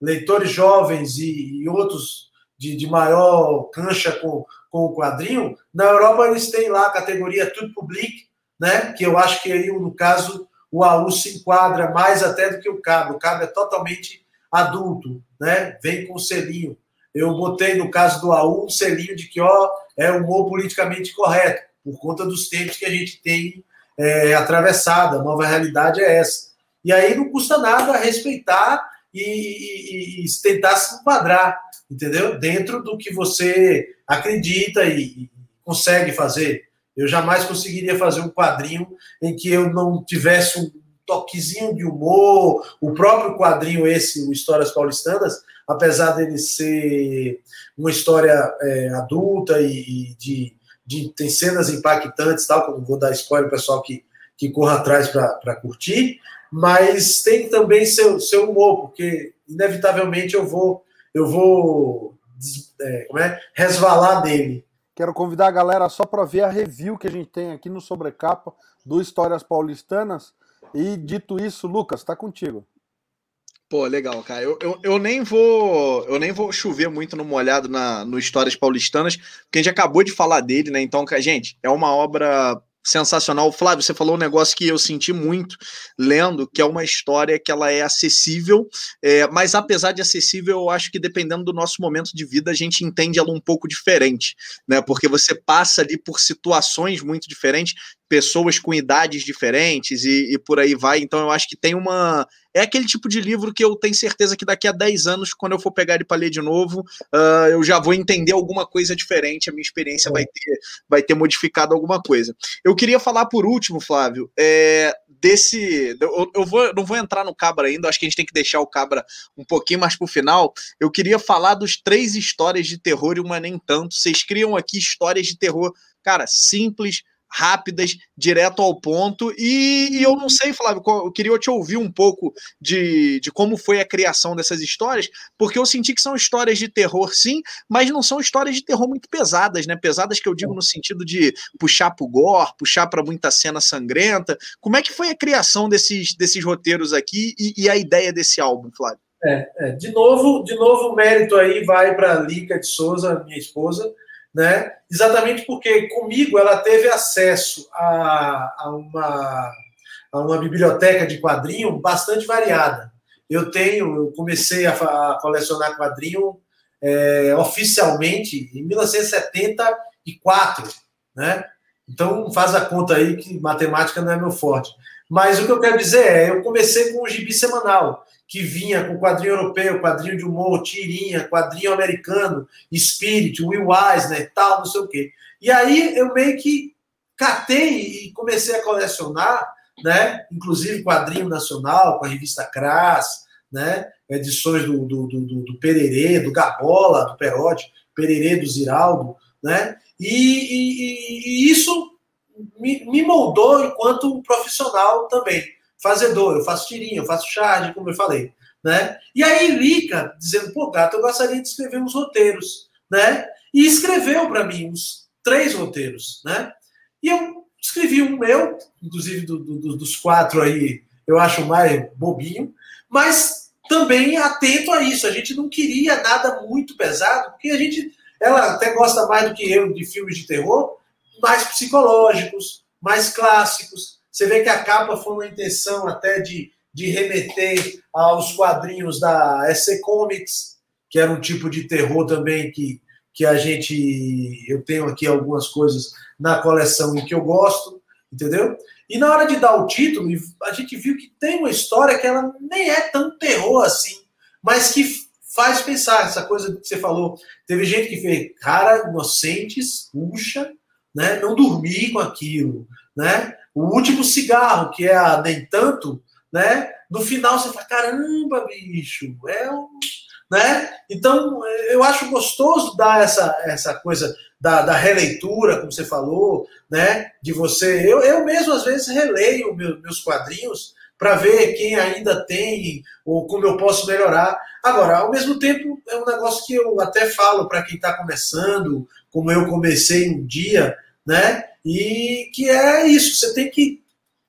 leitores jovens e, e outros de, de, maior cancha com, com o quadrinho, na Europa eles têm lá a categoria Tudo Public, né? Que eu acho que aí, no caso, o AU se enquadra mais até do que o CAB. O CAB é totalmente adulto, né? Vem com selinho. Eu botei no caso do AU um selinho de que ó, é humor politicamente correto, por conta dos tempos que a gente tem é, atravessado. A nova realidade é essa. E aí não custa nada respeitar e, e, e tentar se enquadrar, entendeu? Dentro do que você acredita e consegue fazer. Eu jamais conseguiria fazer um quadrinho em que eu não tivesse um toquezinho de humor. O próprio quadrinho, esse, o Histórias Paulistanas, apesar dele ser uma história é, adulta e, e de, de, tem cenas impactantes, tal, como vou dar spoiler para o pessoal que, que corra atrás para curtir, mas tem também seu, seu humor, porque inevitavelmente eu vou eu vou é, como é, resvalar dele. Quero convidar a galera só para ver a review que a gente tem aqui no Sobrecapa do Histórias Paulistanas. E dito isso, Lucas, tá contigo. Pô, legal, cara. Eu, eu, eu, nem vou eu nem vou chover muito no molhado na, no Histórias Paulistanas, porque a gente acabou de falar dele, né? Então, gente, é uma obra sensacional. Flávio, você falou um negócio que eu senti muito lendo, que é uma história que ela é acessível, é, mas apesar de acessível, eu acho que dependendo do nosso momento de vida, a gente entende ela um pouco diferente, né? Porque você passa ali por situações muito diferentes, pessoas com idades diferentes e, e por aí vai. Então eu acho que tem uma é aquele tipo de livro que eu tenho certeza que daqui a 10 anos, quando eu for pegar ele para ler de novo, uh, eu já vou entender alguma coisa diferente, a minha experiência vai ter, vai ter modificado alguma coisa. Eu queria falar por último, Flávio, é, desse. Eu, eu vou, não vou entrar no Cabra ainda, acho que a gente tem que deixar o Cabra um pouquinho mais pro final. Eu queria falar dos três histórias de terror e uma nem tanto. Vocês criam aqui histórias de terror, cara, simples rápidas, direto ao ponto. E, e, eu não sei, Flávio, eu queria te ouvir um pouco de, de como foi a criação dessas histórias, porque eu senti que são histórias de terror, sim, mas não são histórias de terror muito pesadas, né? Pesadas que eu digo no sentido de puxar pro gore, puxar para muita cena sangrenta. Como é que foi a criação desses, desses roteiros aqui e, e a ideia desse álbum, Flávio? É, é, de novo, de novo o mérito aí vai para Lica de Souza, minha esposa, né? Exatamente porque comigo ela teve acesso a, a, uma, a uma biblioteca de quadrinho bastante variada. Eu tenho, eu comecei a, a colecionar quadrinho é, oficialmente em 1974, né? Então faz a conta aí que matemática não é meu forte. Mas o que eu quero dizer é, eu comecei com um gibi semanal que vinha com quadrinho europeu, quadrinho de humor, tirinha, quadrinho americano, Spirit, Will Eisner, tal, não sei o quê. E aí eu meio que catei e comecei a colecionar, né? Inclusive quadrinho nacional, com a revista Cras, né? Edições do, do, do, do Pererê, do Gabola, do Perotti, Pererê do Ziraldo, né? E, e, e isso me, me moldou enquanto profissional também fazedor, eu faço tirinha, eu faço charge, como eu falei. Né? E aí Lica, dizendo, pô, Gato, eu gostaria de escrever uns roteiros, né? E escreveu para mim uns três roteiros, né? E eu escrevi um meu, inclusive do, do, dos quatro aí, eu acho mais bobinho, mas também atento a isso. A gente não queria nada muito pesado, porque a gente, ela até gosta mais do que eu de filmes de terror, mais psicológicos, mais clássicos, você vê que a capa foi uma intenção até de, de remeter aos quadrinhos da EC Comics, que era um tipo de terror também que, que a gente. Eu tenho aqui algumas coisas na coleção em que eu gosto, entendeu? E na hora de dar o título, a gente viu que tem uma história que ela nem é tão terror assim, mas que faz pensar essa coisa que você falou. Teve gente que fez, cara, inocentes, puxa, né? Não dormi com aquilo, né? O último cigarro, que é a Nem Tanto, né? No final você fala, caramba, bicho, é um. Né? Então, eu acho gostoso dar essa, essa coisa da, da releitura, como você falou, né? De você. Eu, eu mesmo, às vezes, releio meu, meus quadrinhos para ver quem ainda tem ou como eu posso melhorar. Agora, ao mesmo tempo, é um negócio que eu até falo para quem está começando, como eu comecei um dia, né? E que é isso, você tem que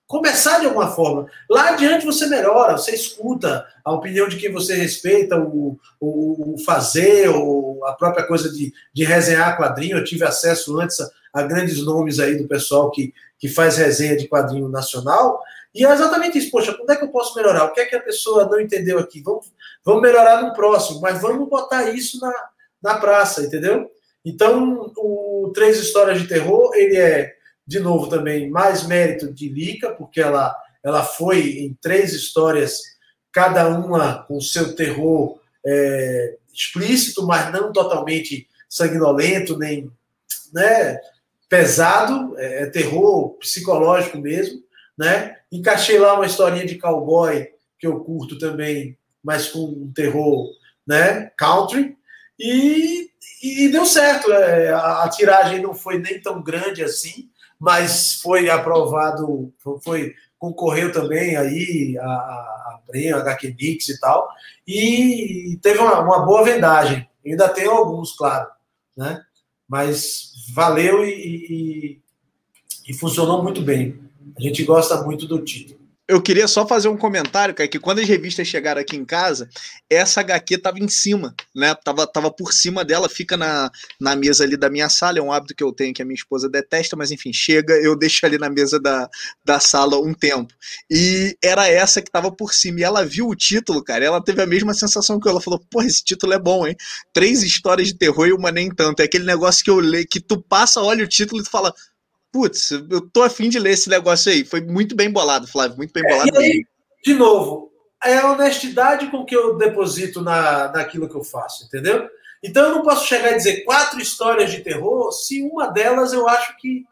começar de alguma forma. Lá adiante você melhora, você escuta a opinião de quem você respeita, o, o, o fazer, ou a própria coisa de, de resenhar quadrinho. Eu tive acesso antes a, a, grandes nomes aí do pessoal que, que faz resenha de quadrinho nacional. E é exatamente isso. Poxa, quando é que eu posso melhorar? O que é que a pessoa não entendeu aqui? Vamos, vamos melhorar no próximo, mas vamos botar isso na, na praça, entendeu? Então, o Três Histórias de Terror, ele é, de novo, também mais mérito de Lica, porque ela, ela foi em três histórias, cada uma com seu terror é, explícito, mas não totalmente sanguinolento, nem né, pesado, é, é terror psicológico mesmo. Né? Encaixei lá uma historinha de cowboy que eu curto também, mas com um terror né, country. E e deu certo. É, a, tiragem não foi nem tão grande assim, mas foi aprovado, foi concorreu também aí a, a a HQ Mix e tal, e teve uma, uma, boa vendagem. Ainda tem alguns, claro, né? Mas valeu e, e, e funcionou muito bem. A gente gosta muito do título eu queria só fazer um comentário, cara, que quando as revistas chegaram aqui em casa, essa HQ tava em cima, né? Tava, tava por cima dela, fica na, na mesa ali da minha sala, é um hábito que eu tenho que a minha esposa detesta, mas enfim, chega, eu deixo ali na mesa da, da sala um tempo. E era essa que tava por cima, e ela viu o título, cara, ela teve a mesma sensação que eu, ela falou, pô, esse título é bom, hein? Três histórias de terror e uma nem tanto. É aquele negócio que eu leio, que tu passa, olha o título e tu fala, putz, eu tô afim de ler esse negócio aí. Foi muito bem bolado, Flávio, muito bem é, bolado. É, e aí, de novo, é a honestidade com que eu deposito na, naquilo que eu faço, entendeu? Então eu não posso chegar e dizer quatro histórias de terror se uma delas eu acho que.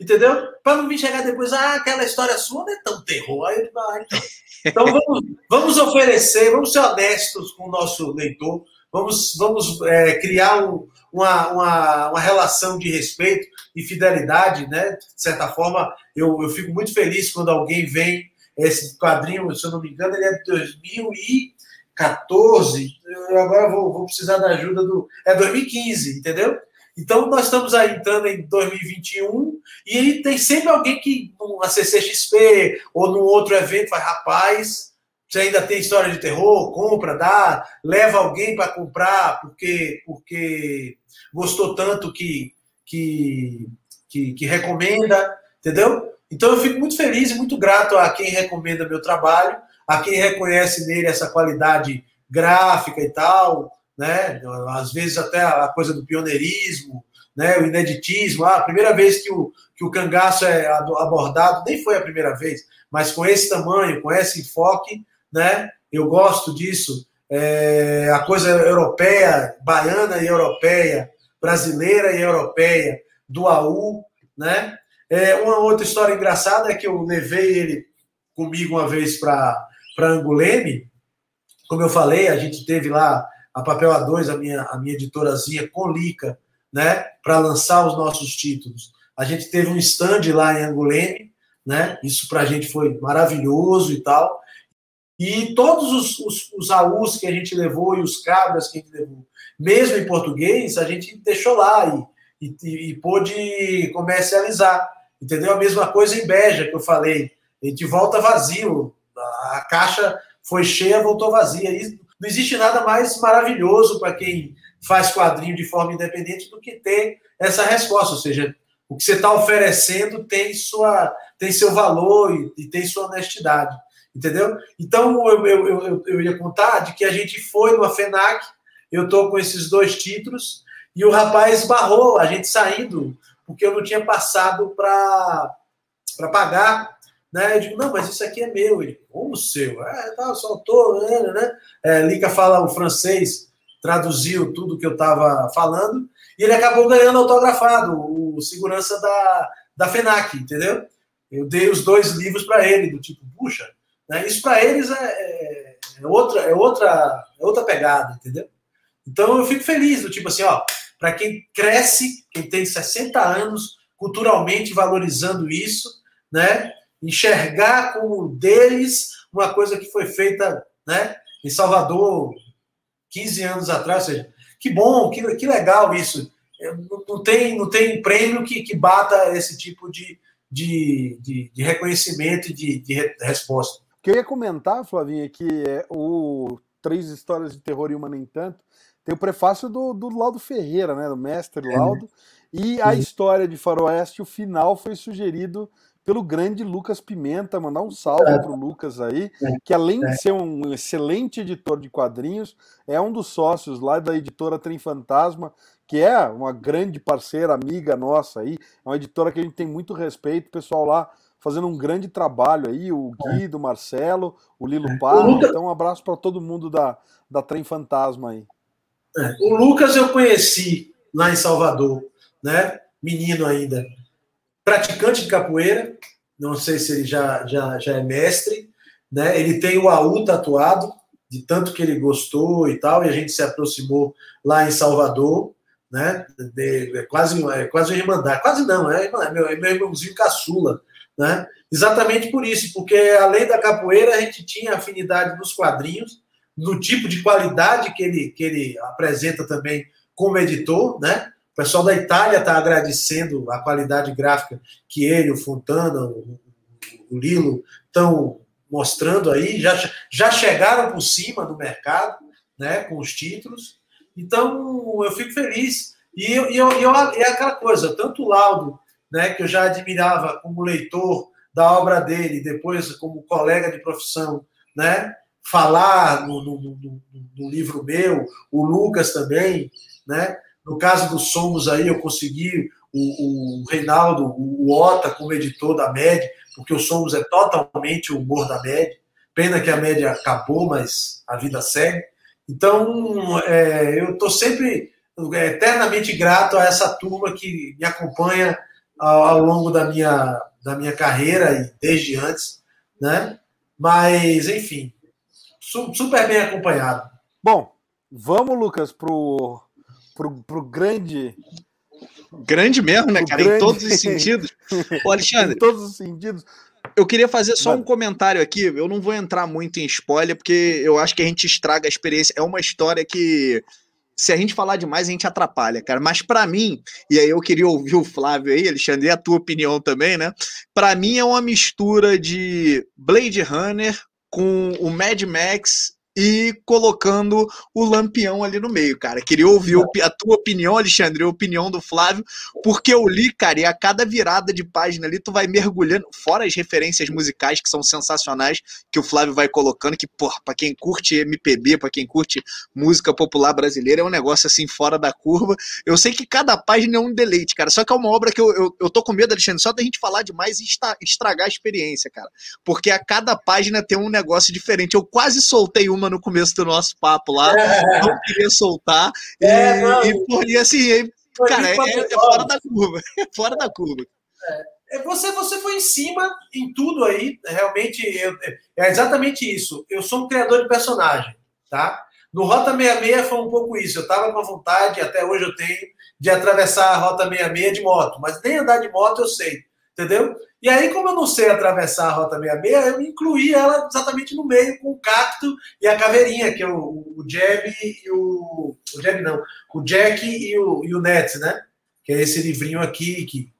Entendeu? Para não vir chegar depois, ah, aquela história sua não é tão terror. Aí, ah, então, então vamos, vamos oferecer, vamos ser honestos com o nosso leitor, vamos, vamos é, criar um, uma, uma, uma, relação de respeito e fidelidade, né? De certa forma, eu, eu fico muito feliz quando alguém vem. Esse quadrinho, se eu não me engano, ele é de 2014. Eu agora vou, vou precisar da ajuda do. É 2015, entendeu? Então, nós estamos aí entrando em 2021 e tem sempre alguém que, na CCXP ou num outro evento, vai, rapaz, você ainda tem história de terror, compra, dá, leva alguém para comprar porque, porque gostou tanto que, que, que, que recomenda, entendeu? Então, eu fico muito feliz e muito grato a quem recomenda meu trabalho, a quem reconhece nele essa qualidade gráfica e tal, né? Às vezes até a coisa do pioneirismo, né? O ineditismo. Ah, a primeira vez que o, que o cangaço é abordado, nem foi a primeira vez, mas com esse tamanho, com esse enfoque, né? Eu gosto disso. É, a coisa europeia, baiana e europeia, brasileira e europeia, do AU, né? É, uma outra história engraçada é que eu levei ele comigo uma vez para Anguleme. Como eu falei, a gente teve lá a Papel A2, a minha, a minha editorazinha, com Lica, né, para lançar os nossos títulos. A gente teve um stand lá em Anguleme, né, isso para a gente foi maravilhoso e tal. E todos os, os, os AUs que a gente levou e os cabras que a gente levou, mesmo em português, a gente deixou lá e, e, e pôde comercializar. Entendeu? A mesma coisa em Beja, que eu falei. A gente volta vazio. A caixa foi cheia, voltou vazia. E não existe nada mais maravilhoso para quem faz quadrinho de forma independente do que ter essa resposta. Ou seja, o que você está oferecendo tem, sua, tem seu valor e, e, tem sua honestidade. Entendeu? Então, eu, eu, eu, eu ia contar de que a gente foi numa FENAC, eu estou com esses dois títulos, e o rapaz barrou a gente saindo, porque eu não tinha passado para pagar né? Eu digo, não, mas isso aqui é meu. Ele, como seu? É, tá, soltou, né? né? É, Lica fala o francês, traduziu tudo que eu estava falando, e ele acabou ganhando autografado, o segurança da, da FENAC, entendeu? Eu dei os dois livros para ele, do tipo, puxa, né? isso para eles é, é, é, outra, é, outra, é outra pegada, entendeu? Então eu fico feliz, do tipo assim, ó, para quem cresce, quem tem 60 anos, culturalmente valorizando isso, né? enxergar como deles uma coisa que foi feita né, em Salvador 15 anos atrás. Ou seja, que bom, que, que legal isso. Não tem, não tem prêmio que, que bata esse tipo de, de, de, de reconhecimento e de, de resposta. O que eu ia comentar, Flavinha, é que é o Três Histórias de Terror e Uma Nem Tanto tem o prefácio do, do Laudo Ferreira, né, do mestre é. Laudo, é. e a história de Faroeste, o final foi sugerido pelo grande Lucas Pimenta, mandar um salve é. pro Lucas aí, é. que além de é. ser um excelente editor de quadrinhos, é um dos sócios lá da editora Trem Fantasma, que é uma grande parceira, amiga nossa aí, é uma editora que a gente tem muito respeito, o pessoal lá fazendo um grande trabalho aí, o Guido, o Marcelo, o Lilo Parra, então um abraço para todo mundo da, da Trem Fantasma aí. O Lucas eu conheci lá em Salvador, né? Menino ainda praticante de capoeira, não sei se ele já, já, já é mestre, né? Ele tem o AU tatuado, de tanto que ele gostou e tal, e a gente se aproximou lá em Salvador, né? De, é quase, é quase irmandade, quase não, é, é meu, é meu irmãozinho caçula, né? Exatamente por isso, porque além da capoeira, a gente tinha afinidade nos quadrinhos, no tipo de qualidade que ele, que ele apresenta também como editor, né? O pessoal da Itália está agradecendo a qualidade gráfica que ele, o Fontana, o, o Lilo estão mostrando aí. Já, já chegaram por cima do mercado, né, com os títulos. Então, eu fico feliz. E, eu, eu, eu, é aquela coisa, tanto o Laudo, né, que eu já admirava como leitor da obra dele, depois como colega de profissão, né, falar no, no, no, no livro meu, o Lucas também, né, no caso do Somos aí, eu consegui o, o Reinaldo, o Ota como editor da MED, porque o Somos é totalmente o humor da MED. Pena que a média acabou, mas a vida segue. Então, é, eu estou sempre é, eternamente grato a essa turma que me acompanha ao, ao, longo da minha, da minha carreira e desde antes, né? Mas, enfim, su, super bem acompanhado. Bom, vamos, Lucas, pro, pro, pro grande Grande mesmo, né, cara? Grande... Em todos os sentidos. Ô, Alexandre. em todos os sentidos. Eu queria fazer só um comentário aqui. Eu não vou entrar muito em spoiler, porque eu acho que a gente estraga a experiência. É uma história que, se a gente falar demais, a gente atrapalha, cara. Mas para mim, e aí eu queria ouvir o Flávio aí, Alexandre, e a tua opinião também, né? Para mim é uma mistura de Blade Runner com o Mad Max e colocando o Lampião ali no meio, cara. Queria ouvir a tua opinião, Alexandre, a opinião do Flávio, porque eu li, cara, e a cada virada de página ali tu vai mergulhando, fora as referências musicais que são sensacionais, que o Flávio vai colocando, que, porra, pra quem curte MPB, pra quem curte música popular brasileira, é um negócio assim fora da curva. Eu sei que cada página é um deleite, cara, só que é uma obra que eu, eu, eu tô com medo, Alexandre, só da gente falar demais e estragar a experiência, cara, porque a cada página tem um negócio diferente. Eu quase soltei uma no começo do nosso papo lá, é. não queria soltar. É, e, e, e, assim, cara, é, é, fora da curva. É fora da curva. É, você, você foi em cima em tudo aí, realmente eu, é exatamente isso. Eu sou um criador de personagem, tá? No Rota 66 foi um pouco isso. Eu estava com vontade, até hoje eu tenho, de atravessar a Rota 66 de moto, mas nem andar de moto eu sei, entendeu? E aí, como eu não sei atravessar a Rota 66, eu incluí ela exatamente no meio, com o cacto e a caveirinha, que é o, o Jeb e o. O Jeb não, o Jack e o, e o Nets, né? Que é esse livrinho aqui, que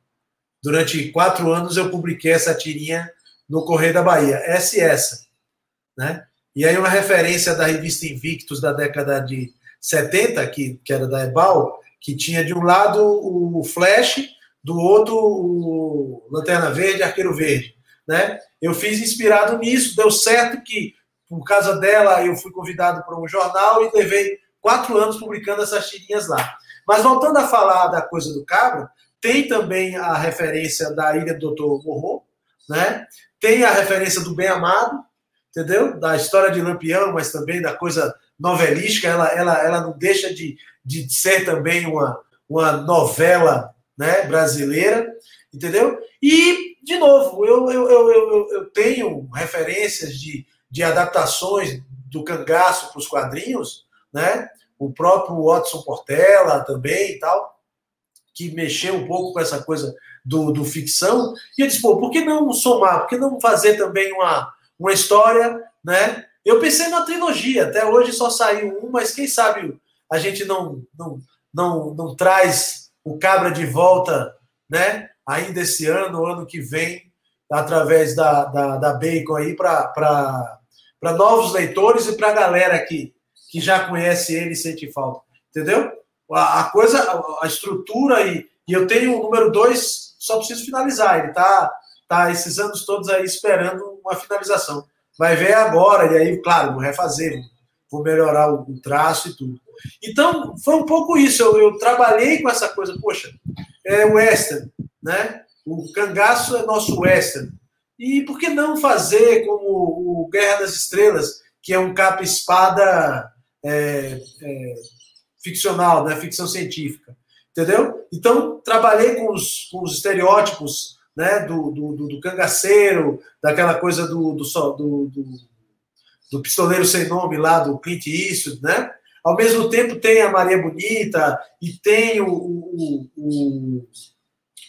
durante quatro anos eu publiquei essa tirinha no Correio da Bahia. Essa e essa, né? E aí, uma referência da revista Invictus da década de 70, que, que era da Ebal, que tinha de um lado o Flash do outro o Lanterna Verde, Arqueiro Verde, né? Eu fiz inspirado nisso, deu certo que por causa dela eu fui convidado para um jornal e levei quatro anos publicando essas tirinhas lá. Mas voltando a falar da coisa do cabra, tem também a referência da Ilha do Dr. Morro, né? Tem a referência do Bem Amado, entendeu? Da história de Lampião, mas também da coisa novelística. Ela, ela, ela não deixa de, de ser também uma, uma novela né, brasileira, entendeu? E, de novo, eu, eu, eu, eu, tenho referências de, de adaptações do cangaço para os quadrinhos, né? O próprio Watson Portela também e tal, que mexeu um pouco com essa coisa do, do ficção. E eu disse, pô, por que não somar? Por que não fazer também uma, uma história, né? Eu pensei na trilogia, até hoje só saiu um, mas quem sabe a gente não, não, não, não traz o Cabra de volta, né? Ainda esse ano, ano que vem, através da, da, da Bacon aí, para novos leitores e para a galera que, que já conhece ele e sente falta. Entendeu? A, a coisa, a, a estrutura e, e eu tenho o número dois, só preciso finalizar. Ele tá, tá esses anos todos aí esperando uma finalização. Vai ver agora, e aí, claro, vou refazer, vou melhorar o, o traço e tudo. Então, foi um pouco isso. Eu, eu trabalhei com essa coisa, poxa, é western, né? O cangaço é nosso western. E por que não fazer como o Guerra das Estrelas, que é um capa-espada é, é, ficcional, né? ficção científica? Entendeu? Então, trabalhei com os, com os estereótipos né? do, do, do, cangaceiro, daquela coisa do, do, do, do, do pistoleiro sem nome lá, do Clint Eastwood, né? Ao mesmo tempo tem a Maria Bonita e tem o, o, o,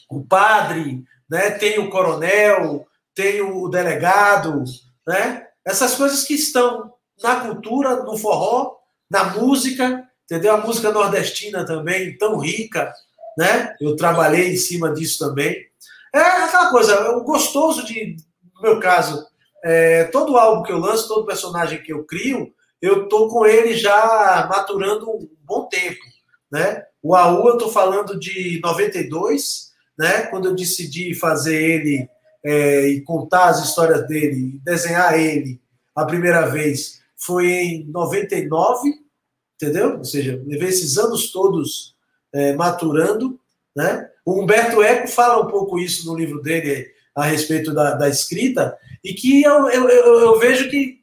o padre, né? tem o coronel, tem o delegado, né? essas coisas que estão na cultura, no forró, na música, entendeu? A música nordestina também, tão rica, né? Eu trabalhei em cima disso também. É aquela coisa, o gostoso de, no meu caso, é, todo álbum que eu lanço, todo personagem que eu crio, eu estou com ele já maturando um bom tempo. Né? O AU eu estou falando de 92, né? quando eu decidi fazer ele é, e contar as histórias dele, desenhar ele a primeira vez, foi em 99, entendeu? Ou seja, levei esses anos todos é, maturando. Né? O Humberto Eco fala um pouco isso no livro dele a respeito da, da escrita, e que eu, eu, eu, eu vejo que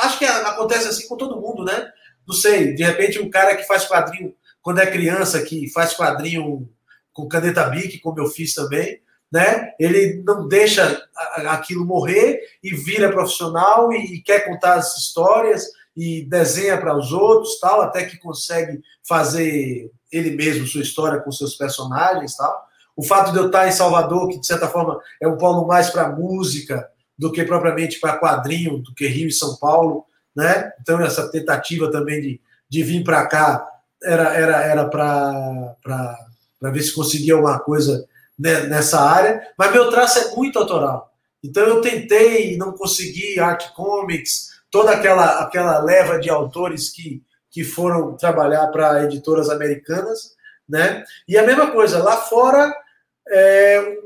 acho que acontece assim com todo mundo, né? Não sei, de repente um cara que faz quadrinho quando é criança, que faz quadrinho com caneta Bic, como eu fiz também, né? Ele não deixa aquilo morrer e vira profissional e quer contar as histórias e desenha para os outros, tal, até que consegue fazer ele mesmo sua história com seus personagens, tal. O fato de eu estar em Salvador, que de certa forma é um polo mais para música do que propriamente para quadrinho, do que Rio e São Paulo, né? Então essa tentativa também de, de vir para cá era era era para ver se conseguia alguma coisa nessa área, mas meu traço é muito autoral. Então eu tentei, não consegui, Art Comics, toda aquela, aquela leva de autores que, que foram trabalhar para editoras americanas, né? E a mesma coisa, lá fora, é,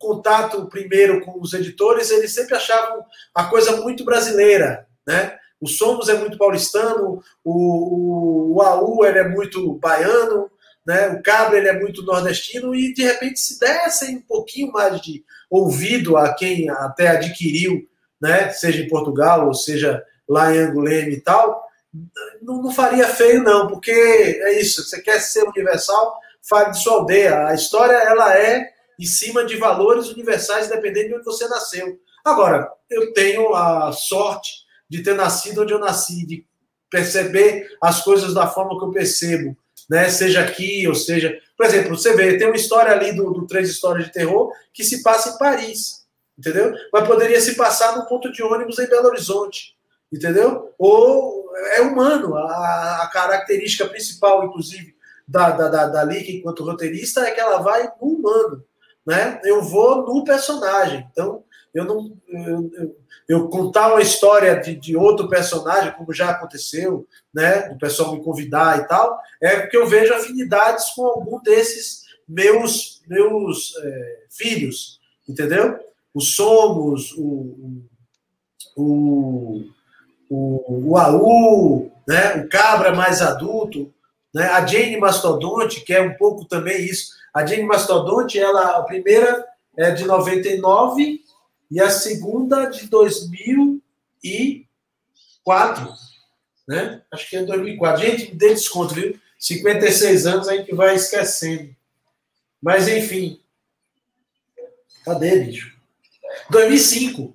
contato primeiro com os editores, eles sempre achavam a coisa muito brasileira, né? O Somos é muito paulistano, o, o, o AU ele é muito baiano, né? O Cabra ele é muito nordestino e de repente se dessem um pouquinho mais de ouvido a quem até adquiriu, né? Seja em Portugal ou seja lá em Anguleme e tal, não, não faria feio não, porque é isso. Você quer ser universal, fale de sua aldeia. A história ela é em cima de valores universais, dependendo de onde você nasceu. Agora, eu tenho a sorte de ter nascido onde eu nasci, de perceber as coisas da forma que eu percebo, né? Seja aqui, ou seja. Por exemplo, você vê, tem uma história ali do, do Três Histórias de Terror que se passa em Paris, entendeu? Mas poderia se passar no ponto de ônibus em Belo Horizonte, entendeu? Ou é humano. A, a característica principal, inclusive, da, da, da, da Lika enquanto roteirista é que ela vai no humano, né? Eu vou no personagem. Então, eu não. Eu, eu, eu contar uma história de, de, outro personagem, como já aconteceu, né? O pessoal me convidar e tal, é porque eu vejo afinidades com algum desses meus, meus é, filhos, entendeu? O Somos, o, o, o, o AU, né? o Cabra mais adulto, né? a Jane Mastodonte, que é um pouco também isso. A Jane Mastodonte, ela, a primeira é de 99 e a segunda de 2004. Né? Acho que é 2004. Gente, dê desconto, viu? 56 anos a gente vai esquecendo. Mas, enfim. Cadê, bicho? 2005.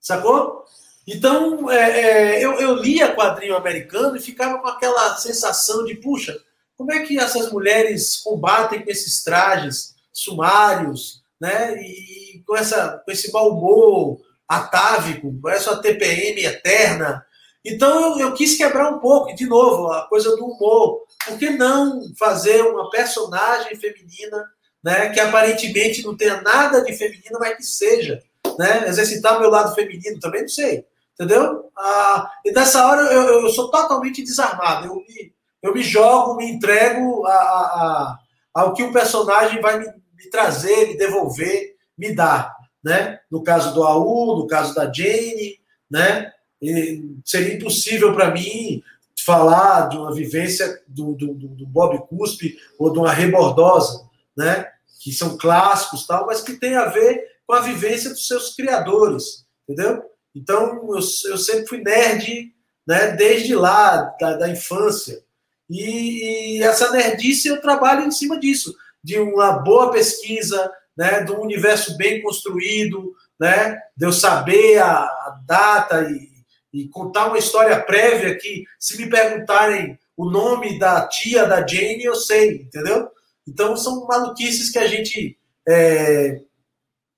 Sacou? Então, é, é, eu, eu lia quadrinho americano e ficava com aquela sensação de, puxa, como é que essas mulheres combatem com esses trajes sumários, né? E com, essa, com esse mau humor atávico, com essa TPM eterna. Então eu, eu, quis quebrar um pouco, e de novo, a coisa do humor. Por que não fazer uma personagem feminina, né, que aparentemente não tenha nada de feminina, mas que seja, né? Exercitar meu lado feminino também, não sei. Entendeu? Ah, e nessa hora eu, eu sou totalmente desarmado. Eu me, eu me jogo, me entrego a, a, a, ao que o personagem vai me, me trazer, me devolver, me dar. Né? No caso do AU, no caso da Jane, né? E seria impossível para mim falar de uma vivência do, do, do, Bob Cuspe ou de uma Rebordosa, né? que são clássicos, tal, mas que tem a ver com a vivência dos seus criadores, entendeu? Então, eu, eu sempre fui nerd né, desde lá, da, da infância. E, e, essa nerdice eu trabalho em cima disso, de uma boa pesquisa, né, de um universo bem construído, né, de eu saber a, a data e, e, contar uma história prévia que, se me perguntarem o nome da tia da Jane, eu sei, entendeu? Então, são maluquices que a gente é,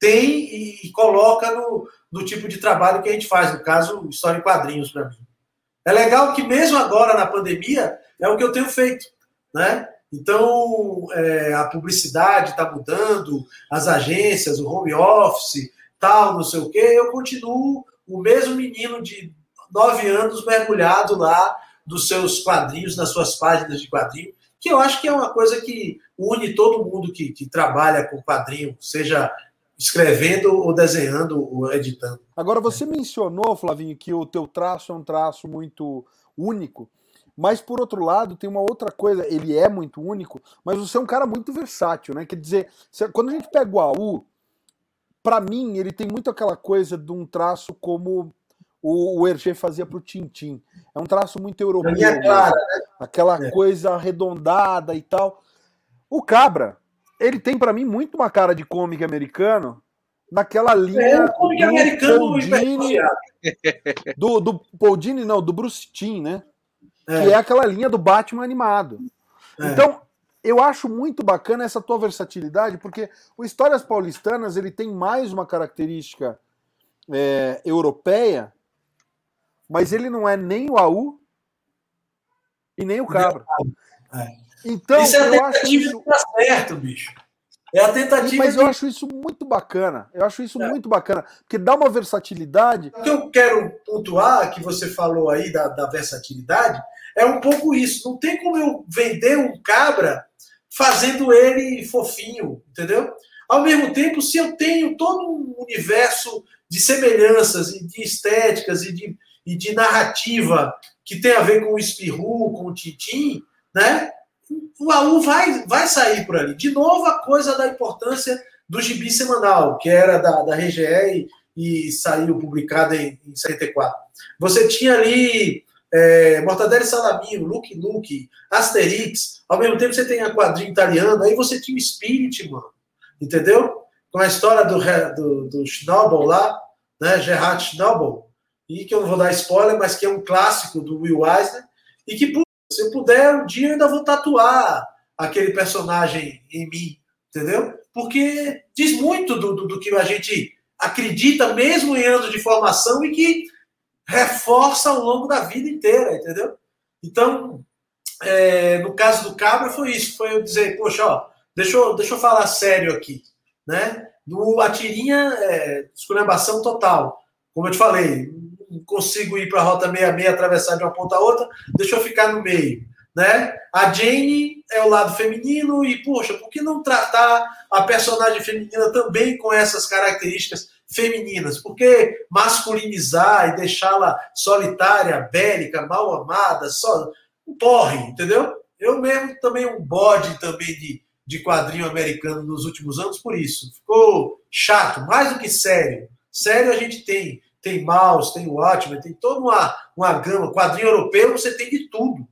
tem e, e coloca no, no tipo de trabalho que a gente faz, no caso, história em quadrinhos para mim. É legal que mesmo agora na pandemia é o que eu tenho feito, né? Então, é, a publicidade está mudando, as agências, o home office, tal, não sei o quê. Eu continuo o mesmo menino de nove anos mergulhado lá dos seus quadrinhos, nas suas páginas de quadrinho, que eu acho que é uma coisa que une todo mundo que, que trabalha com quadrinho, seja escrevendo ou desenhando ou editando. Agora, você mencionou, Flavinho, que o teu traço é um traço muito único. Mas por outro lado, tem uma outra coisa, ele é muito único, mas você é um cara muito versátil, né? Quer dizer, quando a gente pega o AU, para mim ele tem muito aquela coisa de um traço como o, o Hergé fazia para o Tintim. É um traço muito europeu. É clara, né? Aquela é. coisa arredondada e tal. O Cabra, ele tem para mim muito uma cara de cômico americano, naquela linha é, do Paul Dini, do, do Paul Dini, não, do Bruce Timm, né? É. Que é aquela linha do Batman animado. É. Então, eu acho muito bacana essa tua versatilidade, porque o Histórias Paulistanas ele tem mais uma característica é, europeia, mas ele não é nem o AU e nem o Cabra. É. Então, isso é eu acho isso certo, bicho. É a tentativa. Mas de... eu acho isso muito bacana. Eu acho isso é. muito bacana. Porque dá uma versatilidade. O que eu quero pontuar, que você falou aí da, da versatilidade, é um pouco isso. Não tem como eu vender um cabra fazendo ele fofinho, entendeu? Ao mesmo tempo, se eu tenho todo um universo de semelhanças e de estéticas e de, e de narrativa que tem a ver com o Espirru, com o Tintim, né? O AU vai, vai sair por ali. De novo, a coisa da importância do gibi semanal, que era da, da RGE e, e saiu publicado em, em 74. Você tinha ali é, Mortadelo e Salamino, Luke Luke, Asterix, ao mesmo tempo você tem a quadrinha italiana, aí você tinha o Spirit, mano, entendeu? Com a história do, do, do Schnabel lá, né, Gerhard Schnabel, e que eu não vou dar spoiler, mas que é um clássico do Will Eisner, e que, se eu puder, um dia eu ainda vou tatuar aquele personagem em mim, entendeu? Porque diz muito do, do, do que a gente acredita, mesmo em anos de formação, e que reforça ao longo da vida inteira, entendeu? Então, é, no caso do Cabra foi isso, foi eu dizer, poxa, ó, deixa eu, deixa eu falar sério aqui, né? No, a tirinha é esculhambação total. Como eu te falei, consigo ir para a rota 66, atravessar de uma ponta a outra, deixa eu ficar no meio, né? A Jane é o lado feminino e, poxa, por que não tratar a personagem feminina também com essas características femininas, porque masculinizar e deixá-la solitária, bélica, mal amada, só um porre, entendeu? Eu mesmo também um bode também de, de quadrinho americano nos últimos anos por isso. Ficou chato, mais do que sério. Sério a gente tem, tem Mouse, tem Watchmen, tem toda uma, uma gama. Quadrinho europeu você tem de tudo.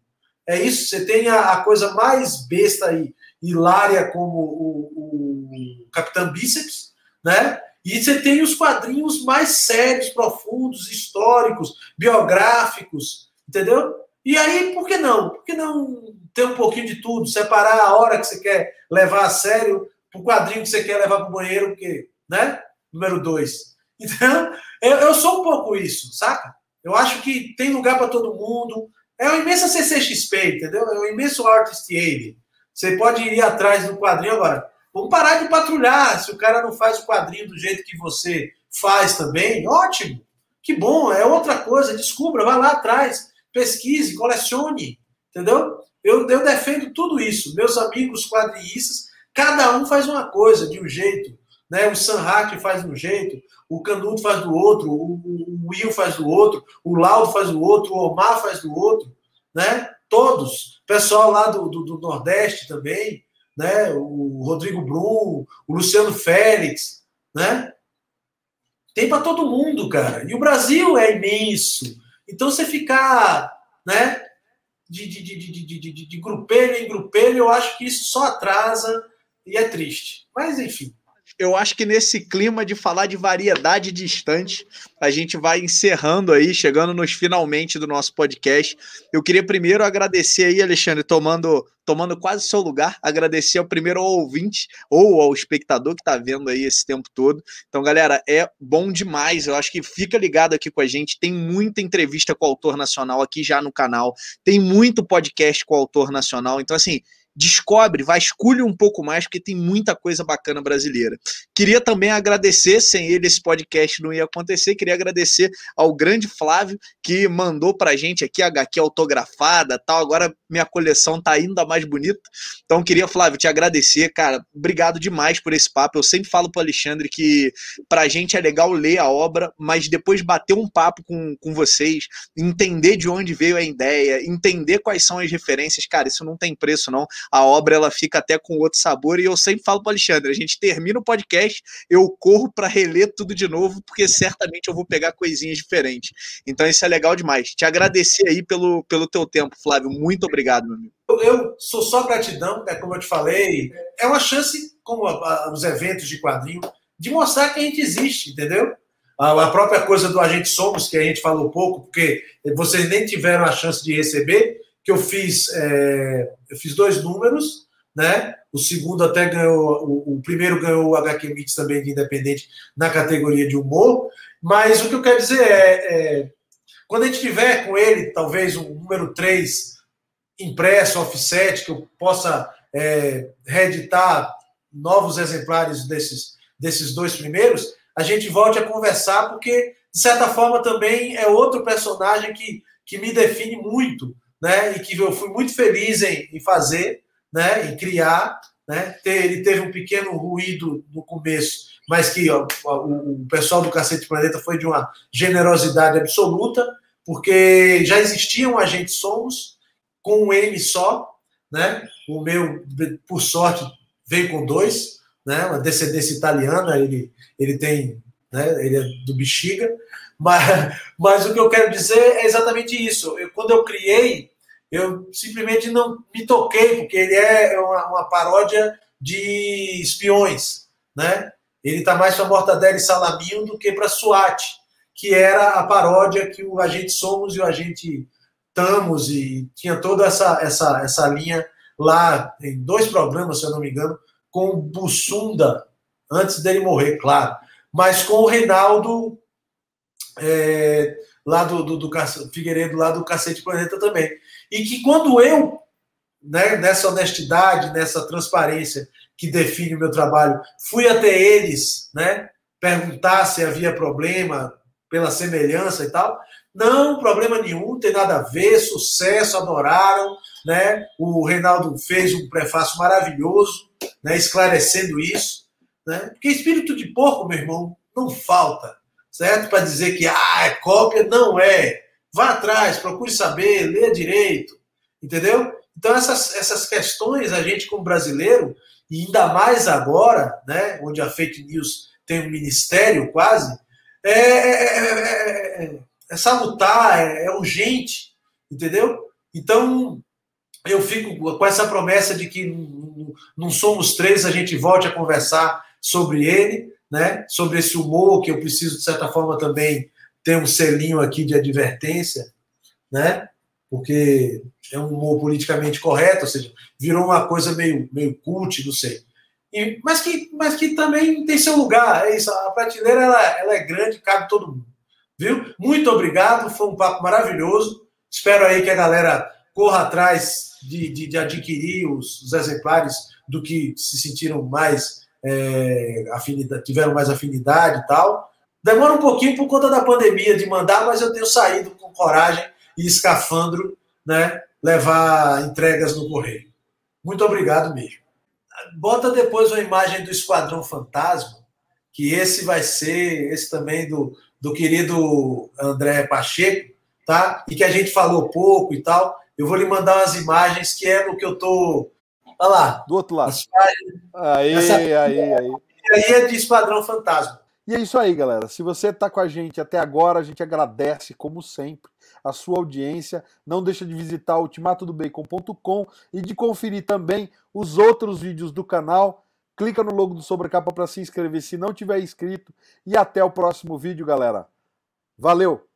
É isso, você tem a, a coisa mais besta aí, hilária como o, o Capitão Bíceps, né? E você tem os quadrinhos mais sérios, profundos, históricos, biográficos, entendeu? E aí, por que não? Por que não ter um pouquinho de tudo? Separar a hora que você quer levar a sério o quadrinho que você quer levar para o banheiro, porque, né? Número dois. Então, eu, eu sou um pouco isso, saca? Eu acho que tem lugar para todo mundo. É uma imensa CCXP, entendeu? É um imenso Artist Aid. Você pode ir atrás do quadrinho agora. Vamos parar de patrulhar. Se o cara não faz o quadrinho do jeito que você faz também, ótimo. Que bom, é outra coisa. Descubra, vá lá atrás, pesquise, colecione. Entendeu? Eu, eu defendo tudo isso. Meus amigos quadrinistas, cada um faz uma coisa de um jeito. Né? O Sanhaque faz de um jeito, o Canuto faz do outro, o, Will faz do outro, o Laudo faz do outro, o Omar faz do outro. Né? Todos. Pessoal lá do, do, do Nordeste também né? O Rodrigo Brum, o Luciano Félix, né? Tem para todo mundo, cara. E o Brasil é imenso. Então você ficar, né? De, de, de, de, de, de, de grupelho em grupelho, eu acho que isso só atrasa e é triste. Mas enfim eu acho que nesse clima de falar de variedade distante, a gente vai encerrando aí, chegando nos finalmente do nosso podcast. Eu queria primeiro agradecer aí, Alexandre, tomando, tomando quase seu lugar, agradecer ao primeiro ao ouvinte ou ao espectador que está vendo aí esse tempo todo. Então, galera, é bom demais. Eu acho que fica ligado aqui com a gente. Tem muita entrevista com o autor nacional aqui já no canal, tem muito podcast com o autor nacional. Então, assim descobre, vasculhe um pouco mais, porque tem muita coisa bacana brasileira. Queria também agradecer, sem ele esse podcast não ia acontecer, queria agradecer ao grande Flávio, que mandou pra gente aqui a HQ autografada tal, agora minha coleção tá ainda mais bonita, então queria, Flávio, te agradecer, cara, obrigado demais por esse papo, eu sempre falo pro Alexandre que pra gente é legal ler a obra, mas depois bater um papo com, com vocês, entender de onde veio a ideia, entender quais são as referências, cara, isso não tem preço não, a obra ela fica até com outro sabor. E eu sempre falo para Alexandre, a gente termina o podcast, eu corro para reler tudo de novo, porque certamente eu vou pegar coisinhas diferentes. Então isso é legal demais. Te agradecer aí pelo, pelo teu tempo, Flávio. Muito obrigado, meu amigo. Eu sou só gratidão, né, como eu te falei. É uma chance, como a, a, os eventos de quadrinho, de mostrar que a gente existe, entendeu? A própria coisa do Agente Somos, que a gente falou pouco, porque vocês nem tiveram a chance de receber, que eu fiz, é, eu fiz dois números, né? O segundo até ganhou, o, o primeiro ganhou o HQ Mix também de Independente na categoria de humor. Mas o que eu quero dizer é, é quando a gente tiver com ele, talvez um número 3 impresso, offset, que eu possa é, reeditar novos exemplares desses, desses dois primeiros, a gente volte a conversar, porque, de certa forma, também é outro personagem que, que me define muito, né? E que eu fui muito feliz em, em fazer, né? Em criar, né? Ele teve um pequeno ruído no começo, mas que ó, o, pessoal do Cacete Planeta foi de uma generosidade absoluta, porque já existiam agentes somos com um M só, né? O meu, por sorte, veio com dois, né? Uma descendência italiana, ele, ele tem, né? Ele é do Bexiga, mas, mas o que eu quero dizer é exatamente isso. Eu, quando eu criei, eu simplesmente não me toquei, porque ele é uma, uma paródia de espiões, né? Ele está mais para Mortadela e Salaminho do que para SWAT, que era a paródia que o agente Somos e o agente Tamos e tinha toda essa, essa, essa linha lá em dois programas, se eu não me engano, com o Bussunda, antes dele morrer, claro, mas com o Reinaldo é, lá do, do, do Figueiredo, lá do Cacete Planeta também. E que quando eu, né, nessa honestidade, nessa transparência que define o meu trabalho, fui até eles, né, perguntar se havia problema pela semelhança e tal, não, problema nenhum, tem nada a ver, sucesso, adoraram, né? O Reinaldo fez um prefácio maravilhoso, né, esclarecendo isso, né? Porque espírito de porco, meu irmão, não falta, certo? Para dizer que ah, é cópia, não é. Vá atrás, procure saber, leia direito, entendeu? Então essas, essas questões a gente como brasileiro e ainda mais agora, né, onde a fake news tem um ministério quase, é, é, é, é salutar, é, é urgente, entendeu? Então, eu fico com essa promessa de que não somos três, a gente volte a conversar sobre ele, né? Sobre esse humor que eu preciso, de certa forma, também ter um selinho aqui de advertência, né? Porque é um humor politicamente correto, ou seja, virou uma coisa meio, meio cult, não sei. E, mas, que, mas que também tem seu lugar, é isso. A prateleira ela, ela é grande, cabe todo mundo. Viu? Muito obrigado, foi um papo maravilhoso. Espero aí que a galera corra atrás de, de, de adquirir os, os, exemplares do que se sentiram mais é, afinidade, tiveram mais afinidade e tal. Demora um pouquinho por conta da pandemia de mandar, mas eu tenho saído com coragem e escafandro, né? Levar entregas no correio. Muito obrigado mesmo. Bota depois uma imagem do Esquadrão Fantasma, que esse vai ser, esse também do, do querido André Pacheco, tá? E que a gente falou pouco e tal. Eu vou lhe mandar umas imagens que é no que eu tô. Olha lá. Do outro lado. Aí, Essa... aí, aí. E aí é de Esquadrão Fantasma. E é isso aí, galera. Se você está com a gente até agora, a gente agradece, como sempre, a sua audiência. Não deixa de visitar ultimatodobacon.com e de conferir também os outros vídeos do canal clica no logo do Sobrecapa para se inscrever se não tiver inscrito. E até o próximo vídeo, galera. Valeu!